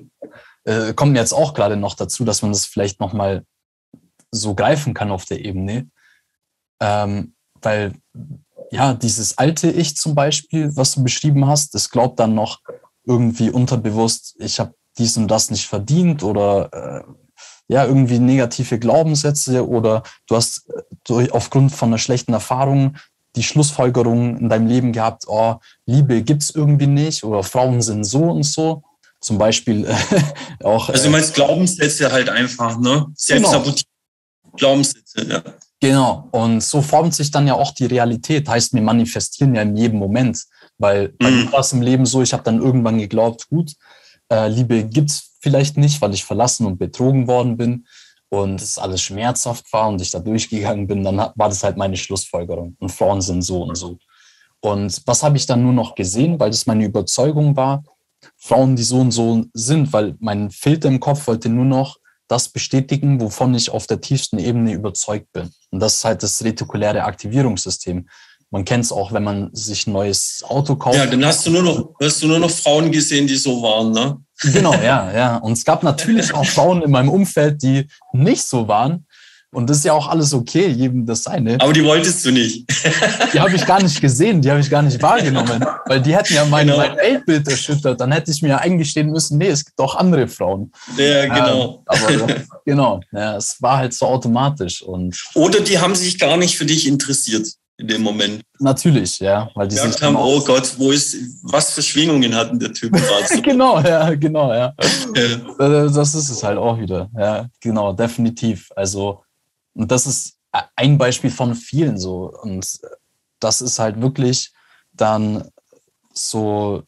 Speaker 1: Äh, kommt jetzt auch gerade noch dazu, dass man das vielleicht nochmal so greifen kann auf der Ebene. Ähm, weil ja, dieses alte Ich zum Beispiel, was du beschrieben hast, das glaubt dann noch, irgendwie unterbewusst, ich habe dies und das nicht verdient oder äh, ja, irgendwie negative Glaubenssätze oder du hast äh, durch, aufgrund von einer schlechten Erfahrung die Schlussfolgerung in deinem Leben gehabt, oh, Liebe gibt's irgendwie nicht oder Frauen sind so und so. Zum Beispiel äh, auch.
Speaker 2: Also du äh, meinst Glaubenssätze halt einfach, ne? Selbstsabotiert genau. Glaubenssätze, ja.
Speaker 1: Genau. Und so formt sich dann ja auch die Realität. Heißt, wir manifestieren ja in jedem Moment. Weil bei mhm. mir war es im Leben so, ich habe dann irgendwann geglaubt, gut, äh, Liebe gibt's vielleicht nicht, weil ich verlassen und betrogen worden bin und es alles schmerzhaft war und ich da durchgegangen bin, dann war das halt meine Schlussfolgerung. Und Frauen sind so und so. Und was habe ich dann nur noch gesehen, weil das meine Überzeugung war, Frauen, die so und so sind, weil mein Filter im Kopf wollte nur noch das bestätigen, wovon ich auf der tiefsten Ebene überzeugt bin. Und das ist halt das retikuläre Aktivierungssystem. Man kennt es auch, wenn man sich ein neues Auto kauft.
Speaker 2: Ja, dann hast du nur noch, hast du nur noch Frauen gesehen, die so waren, ne?
Speaker 1: Genau, ja, ja. Und es gab natürlich auch Frauen in meinem Umfeld, die nicht so waren. Und das ist ja auch alles okay, jedem das seine.
Speaker 2: Aber die wolltest du nicht.
Speaker 1: Die habe ich gar nicht gesehen, die habe ich gar nicht wahrgenommen, weil die hätten ja mein, genau. mein Weltbild erschüttert. Dann hätte ich mir eingestehen müssen, nee, es gibt auch andere Frauen.
Speaker 2: Ja, genau.
Speaker 1: Ja, aber genau, ja, es war halt so automatisch. Und
Speaker 2: Oder die haben sich gar nicht für dich interessiert in dem Moment.
Speaker 1: Natürlich, ja.
Speaker 2: Weil die gesagt haben, oh Gott, wo ist, was für Schwingungen hatten der Typ
Speaker 1: gerade? genau, ja, genau, ja. ja. Das ist es halt auch wieder. Ja, genau, definitiv. Also, und das ist ein Beispiel von vielen so. Und das ist halt wirklich dann so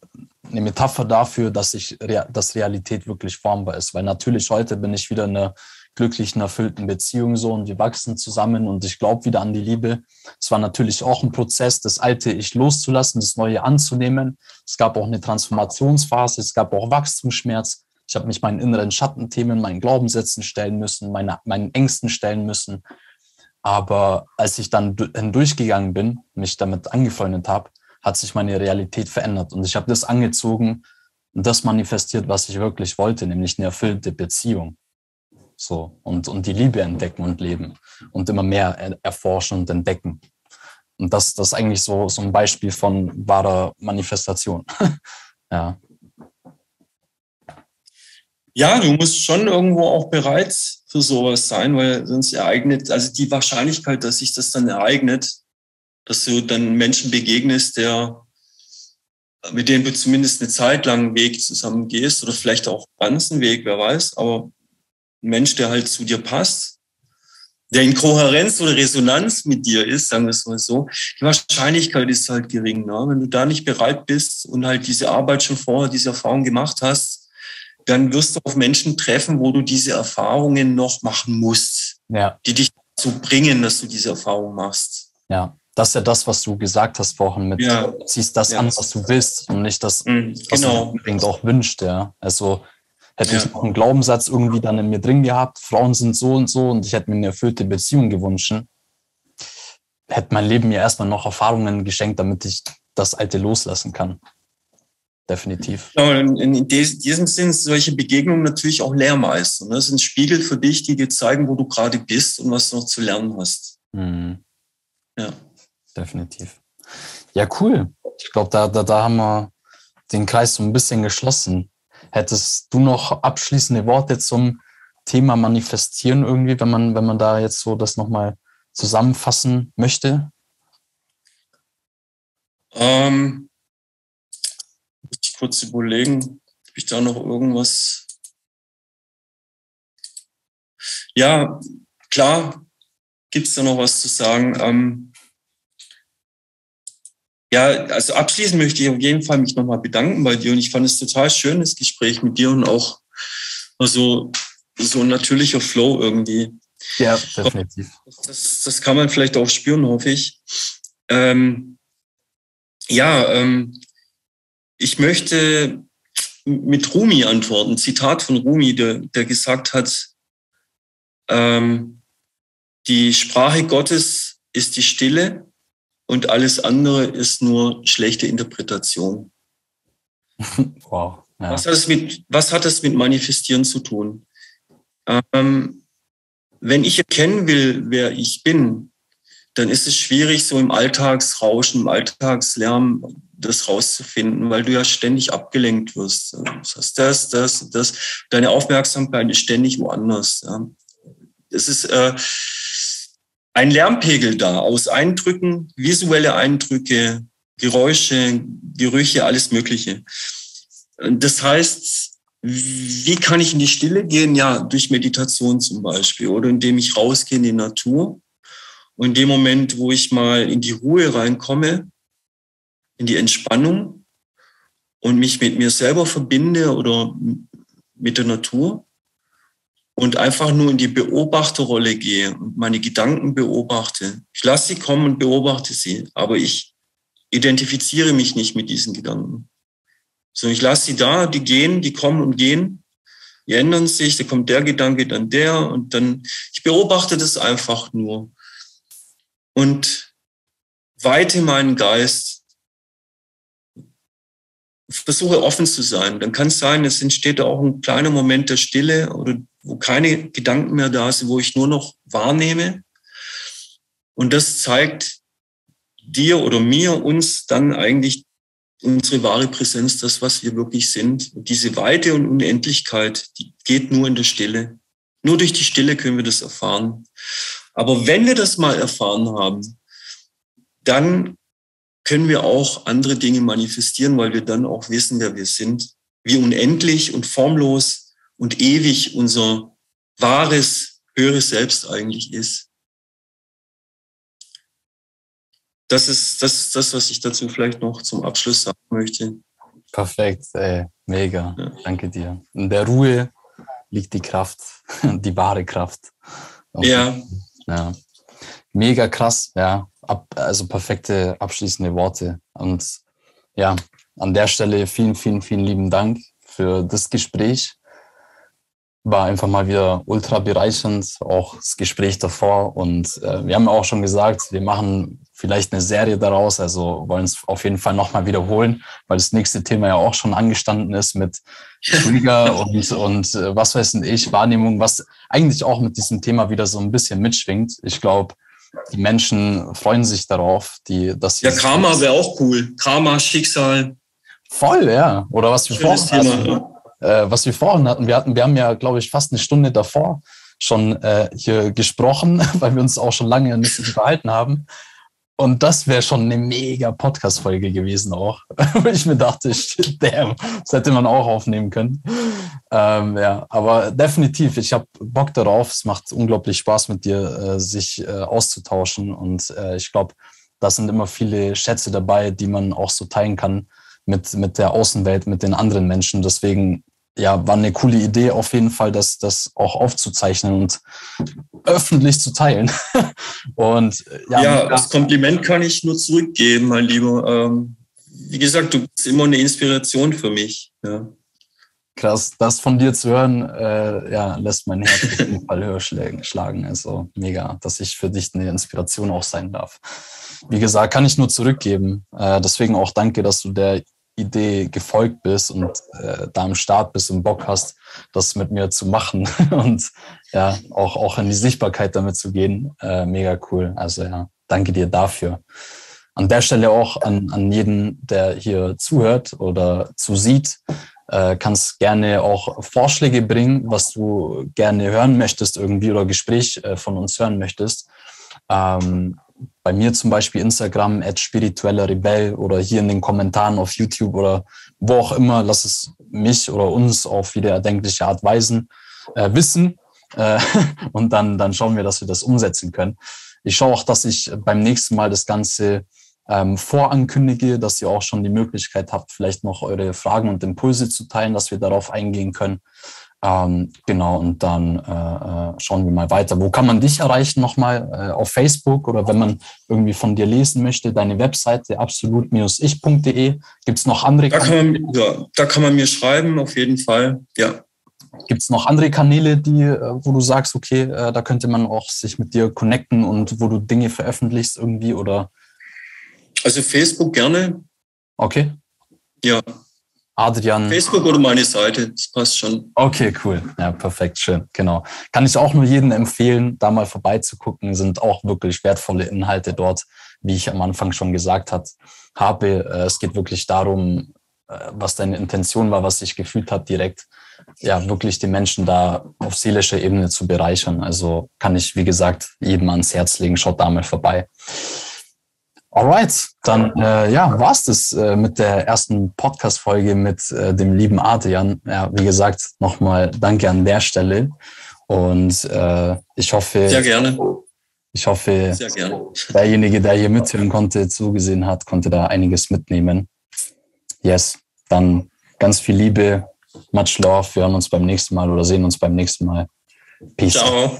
Speaker 1: eine Metapher dafür, dass ich, dass Realität wirklich formbar ist. Weil natürlich heute bin ich wieder eine glücklichen, erfüllten Beziehung so und wir wachsen zusammen und ich glaube wieder an die Liebe. Es war natürlich auch ein Prozess, das alte Ich loszulassen, das Neue anzunehmen. Es gab auch eine Transformationsphase, es gab auch Wachstumsschmerz. Ich habe mich meinen inneren Schattenthemen, meinen Glaubenssätzen stellen müssen, meine, meinen Ängsten stellen müssen. Aber als ich dann hindurchgegangen bin, mich damit angefreundet habe, hat sich meine Realität verändert und ich habe das angezogen und das manifestiert, was ich wirklich wollte, nämlich eine erfüllte Beziehung. So, und, und die Liebe entdecken und leben und immer mehr erforschen und entdecken. Und das, das ist eigentlich so, so ein Beispiel von wahrer Manifestation. ja.
Speaker 2: Ja, du musst schon irgendwo auch bereit für sowas sein, weil sonst ereignet, also die Wahrscheinlichkeit, dass sich das dann ereignet, dass du dann Menschen begegnest, der mit denen du zumindest eine Zeit lang einen Weg zusammen gehst oder vielleicht auch ganzen Weg, wer weiß, aber Mensch, der halt zu dir passt, der in Kohärenz oder Resonanz mit dir ist, sagen wir es mal so, die Wahrscheinlichkeit ist halt gering. Ne? Wenn du da nicht bereit bist und halt diese Arbeit schon vorher, diese Erfahrung gemacht hast, dann wirst du auf Menschen treffen, wo du diese Erfahrungen noch machen musst,
Speaker 1: ja.
Speaker 2: die dich dazu bringen, dass du diese Erfahrung machst.
Speaker 1: Ja, das ist ja das, was du gesagt hast vorhin mit, ja. ziehst das ja. an, was du willst und nicht das,
Speaker 2: mhm, was genau.
Speaker 1: du unbedingt auch wünscht. Ja. Also Hätte ja. ich noch einen Glaubenssatz irgendwie dann in mir drin gehabt, Frauen sind so und so und ich hätte mir eine erfüllte Beziehung gewünscht, hätte mein Leben mir erstmal noch Erfahrungen geschenkt, damit ich das Alte loslassen kann. Definitiv.
Speaker 2: Ja, in, diesem Sinn sind solche Begegnungen natürlich auch Lehrmeister. Ne? Das sind Spiegel für dich, die dir zeigen, wo du gerade bist und was du noch zu lernen hast.
Speaker 1: Mhm. Ja. Definitiv. Ja, cool. Ich glaube, da, da, da haben wir den Kreis so ein bisschen geschlossen. Hättest du noch abschließende Worte zum Thema Manifestieren irgendwie, wenn man, wenn man da jetzt so das nochmal zusammenfassen möchte?
Speaker 2: Ähm, muss ich kurz überlegen, habe ich da noch irgendwas? Ja, klar, gibt es da noch was zu sagen. Ähm, ja, also abschließend möchte ich auf jeden Fall mich nochmal bedanken bei dir und ich fand es total schön, das Gespräch mit dir und auch also so ein natürlicher Flow irgendwie.
Speaker 1: Ja, definitiv.
Speaker 2: Das, das kann man vielleicht auch spüren, hoffe ich. Ähm, ja, ähm, ich möchte mit Rumi antworten. Zitat von Rumi, der, der gesagt hat, ähm, die Sprache Gottes ist die Stille und alles andere ist nur schlechte Interpretation.
Speaker 1: Wow.
Speaker 2: Ja. Was, hat es mit, was hat es mit Manifestieren zu tun? Ähm, wenn ich erkennen will, wer ich bin, dann ist es schwierig, so im Alltagsrauschen, im Alltagslärm das rauszufinden, weil du ja ständig abgelenkt wirst. Das heißt, das, das, das. Deine Aufmerksamkeit ist ständig woanders. Es ist, äh, ein Lärmpegel da aus Eindrücken, visuelle Eindrücke, Geräusche, Gerüche, alles Mögliche. Das heißt, wie kann ich in die Stille gehen? Ja, durch Meditation zum Beispiel oder indem ich rausgehe in die Natur. Und in dem Moment, wo ich mal in die Ruhe reinkomme, in die Entspannung und mich mit mir selber verbinde oder mit der Natur, und einfach nur in die Beobachterrolle gehe und meine Gedanken beobachte. Ich lasse sie kommen und beobachte sie, aber ich identifiziere mich nicht mit diesen Gedanken. So, ich lasse sie da, die gehen, die kommen und gehen, die ändern sich, da kommt der Gedanke, dann der und dann, ich beobachte das einfach nur und weite meinen Geist, versuche offen zu sein. Dann kann es sein, es entsteht auch ein kleiner Moment der Stille oder wo keine Gedanken mehr da sind, wo ich nur noch wahrnehme. Und das zeigt dir oder mir, uns dann eigentlich unsere wahre Präsenz, das, was wir wirklich sind. Und diese Weite und Unendlichkeit, die geht nur in der Stille. Nur durch die Stille können wir das erfahren. Aber wenn wir das mal erfahren haben, dann können wir auch andere Dinge manifestieren, weil wir dann auch wissen, wer wir sind, wie unendlich und formlos und ewig unser wahres, höheres Selbst eigentlich ist. Das ist das, ist das, was ich dazu vielleicht noch zum Abschluss sagen möchte.
Speaker 1: Perfekt, ey, mega. Ja. Danke dir. In der Ruhe liegt die Kraft, die wahre Kraft.
Speaker 2: Okay. Ja.
Speaker 1: ja. Mega krass, ja. Ab, also perfekte abschließende Worte. Und ja, an der Stelle vielen, vielen, vielen lieben Dank für das Gespräch. War einfach mal wieder ultra bereichernd, auch das Gespräch davor. Und äh, wir haben auch schon gesagt, wir machen vielleicht eine Serie daraus. Also wollen es auf jeden Fall nochmal wiederholen, weil das nächste Thema ja auch schon angestanden ist mit Trigger und, und äh, was weiß ich, Wahrnehmung, was eigentlich auch mit diesem Thema wieder so ein bisschen mitschwingt. Ich glaube, die Menschen freuen sich darauf, die, dass
Speaker 2: sie. Ja, Karma wäre auch cool. Karma, Schicksal.
Speaker 1: Voll, ja. Oder was wir vorhin hatten. Äh, was wir vorhin hatten. Wir hatten, wir haben ja, glaube ich, fast eine Stunde davor schon äh, hier gesprochen, weil wir uns auch schon lange nicht unterhalten haben. Und das wäre schon eine mega Podcast-Folge gewesen auch. Wo ich mir dachte, shit, damn, das hätte man auch aufnehmen können. Ähm, ja, aber definitiv, ich habe Bock darauf. Es macht unglaublich Spaß mit dir, äh, sich äh, auszutauschen. Und äh, ich glaube, da sind immer viele Schätze dabei, die man auch so teilen kann mit, mit der Außenwelt, mit den anderen Menschen. Deswegen ja, war eine coole Idee auf jeden Fall, das, das auch aufzuzeichnen und öffentlich zu teilen. und
Speaker 2: ja, ja das Kompliment kann ich nur zurückgeben, mein Lieber. Ähm, wie gesagt, du bist immer eine Inspiration für mich. Ja.
Speaker 1: Krass, das von dir zu hören, äh, ja, lässt mein Herz auf jeden Fall höher schlagen. Also mega, dass ich für dich eine Inspiration auch sein darf. Wie gesagt, kann ich nur zurückgeben. Äh, deswegen auch danke, dass du der Idee gefolgt bist und äh, da am Start bist und Bock hast, das mit mir zu machen und ja, auch, auch in die Sichtbarkeit damit zu gehen. Äh, mega cool. Also ja, danke dir dafür. An der Stelle auch an, an jeden, der hier zuhört oder zusieht, äh, kannst gerne auch Vorschläge bringen, was du gerne hören möchtest irgendwie oder Gespräch äh, von uns hören möchtest. Ähm, bei mir zum Beispiel Instagram, at spiritueller Rebell oder hier in den Kommentaren auf YouTube oder wo auch immer, lass es mich oder uns auf jede erdenkliche Art weisen, äh, wissen. Äh, und dann, dann schauen wir, dass wir das umsetzen können. Ich schaue auch, dass ich beim nächsten Mal das Ganze ähm, vorankündige, dass ihr auch schon die Möglichkeit habt, vielleicht noch eure Fragen und Impulse zu teilen, dass wir darauf eingehen können. Ähm, genau, und dann äh, äh, schauen wir mal weiter. Wo kann man dich erreichen nochmal? Äh, auf Facebook oder wenn man irgendwie von dir lesen möchte, deine Webseite absolut-ich.de. Gibt es noch andere
Speaker 2: da Kanäle? Kann man, ja, da kann man mir schreiben, auf jeden Fall. Ja.
Speaker 1: Gibt es noch andere Kanäle, die, äh, wo du sagst, okay, äh, da könnte man auch sich mit dir connecten und wo du Dinge veröffentlichst irgendwie oder?
Speaker 2: Also Facebook gerne.
Speaker 1: Okay.
Speaker 2: Ja,
Speaker 1: Adrian.
Speaker 2: Facebook oder meine Seite, das passt schon.
Speaker 1: Okay, cool. Ja, perfekt, schön. Genau. Kann ich auch nur jedem empfehlen, da mal vorbeizugucken. Sind auch wirklich wertvolle Inhalte dort, wie ich am Anfang schon gesagt hat, habe. Äh, es geht wirklich darum, äh, was deine Intention war, was ich gefühlt habe, direkt ja wirklich die Menschen da auf seelischer Ebene zu bereichern. Also kann ich, wie gesagt, jedem ans Herz legen. Schaut da mal vorbei. Alright, dann äh, ja, war's das äh, mit der ersten Podcast-Folge mit äh, dem lieben Adrian. Ja, wie gesagt, nochmal danke an der Stelle. Und äh, ich hoffe.
Speaker 2: Sehr gerne.
Speaker 1: Ich hoffe, gerne. derjenige, der hier mithören konnte, zugesehen hat, konnte da einiges mitnehmen. Yes, dann ganz viel Liebe, much love. Wir hören uns beim nächsten Mal oder sehen uns beim nächsten Mal.
Speaker 2: Peace. Ciao.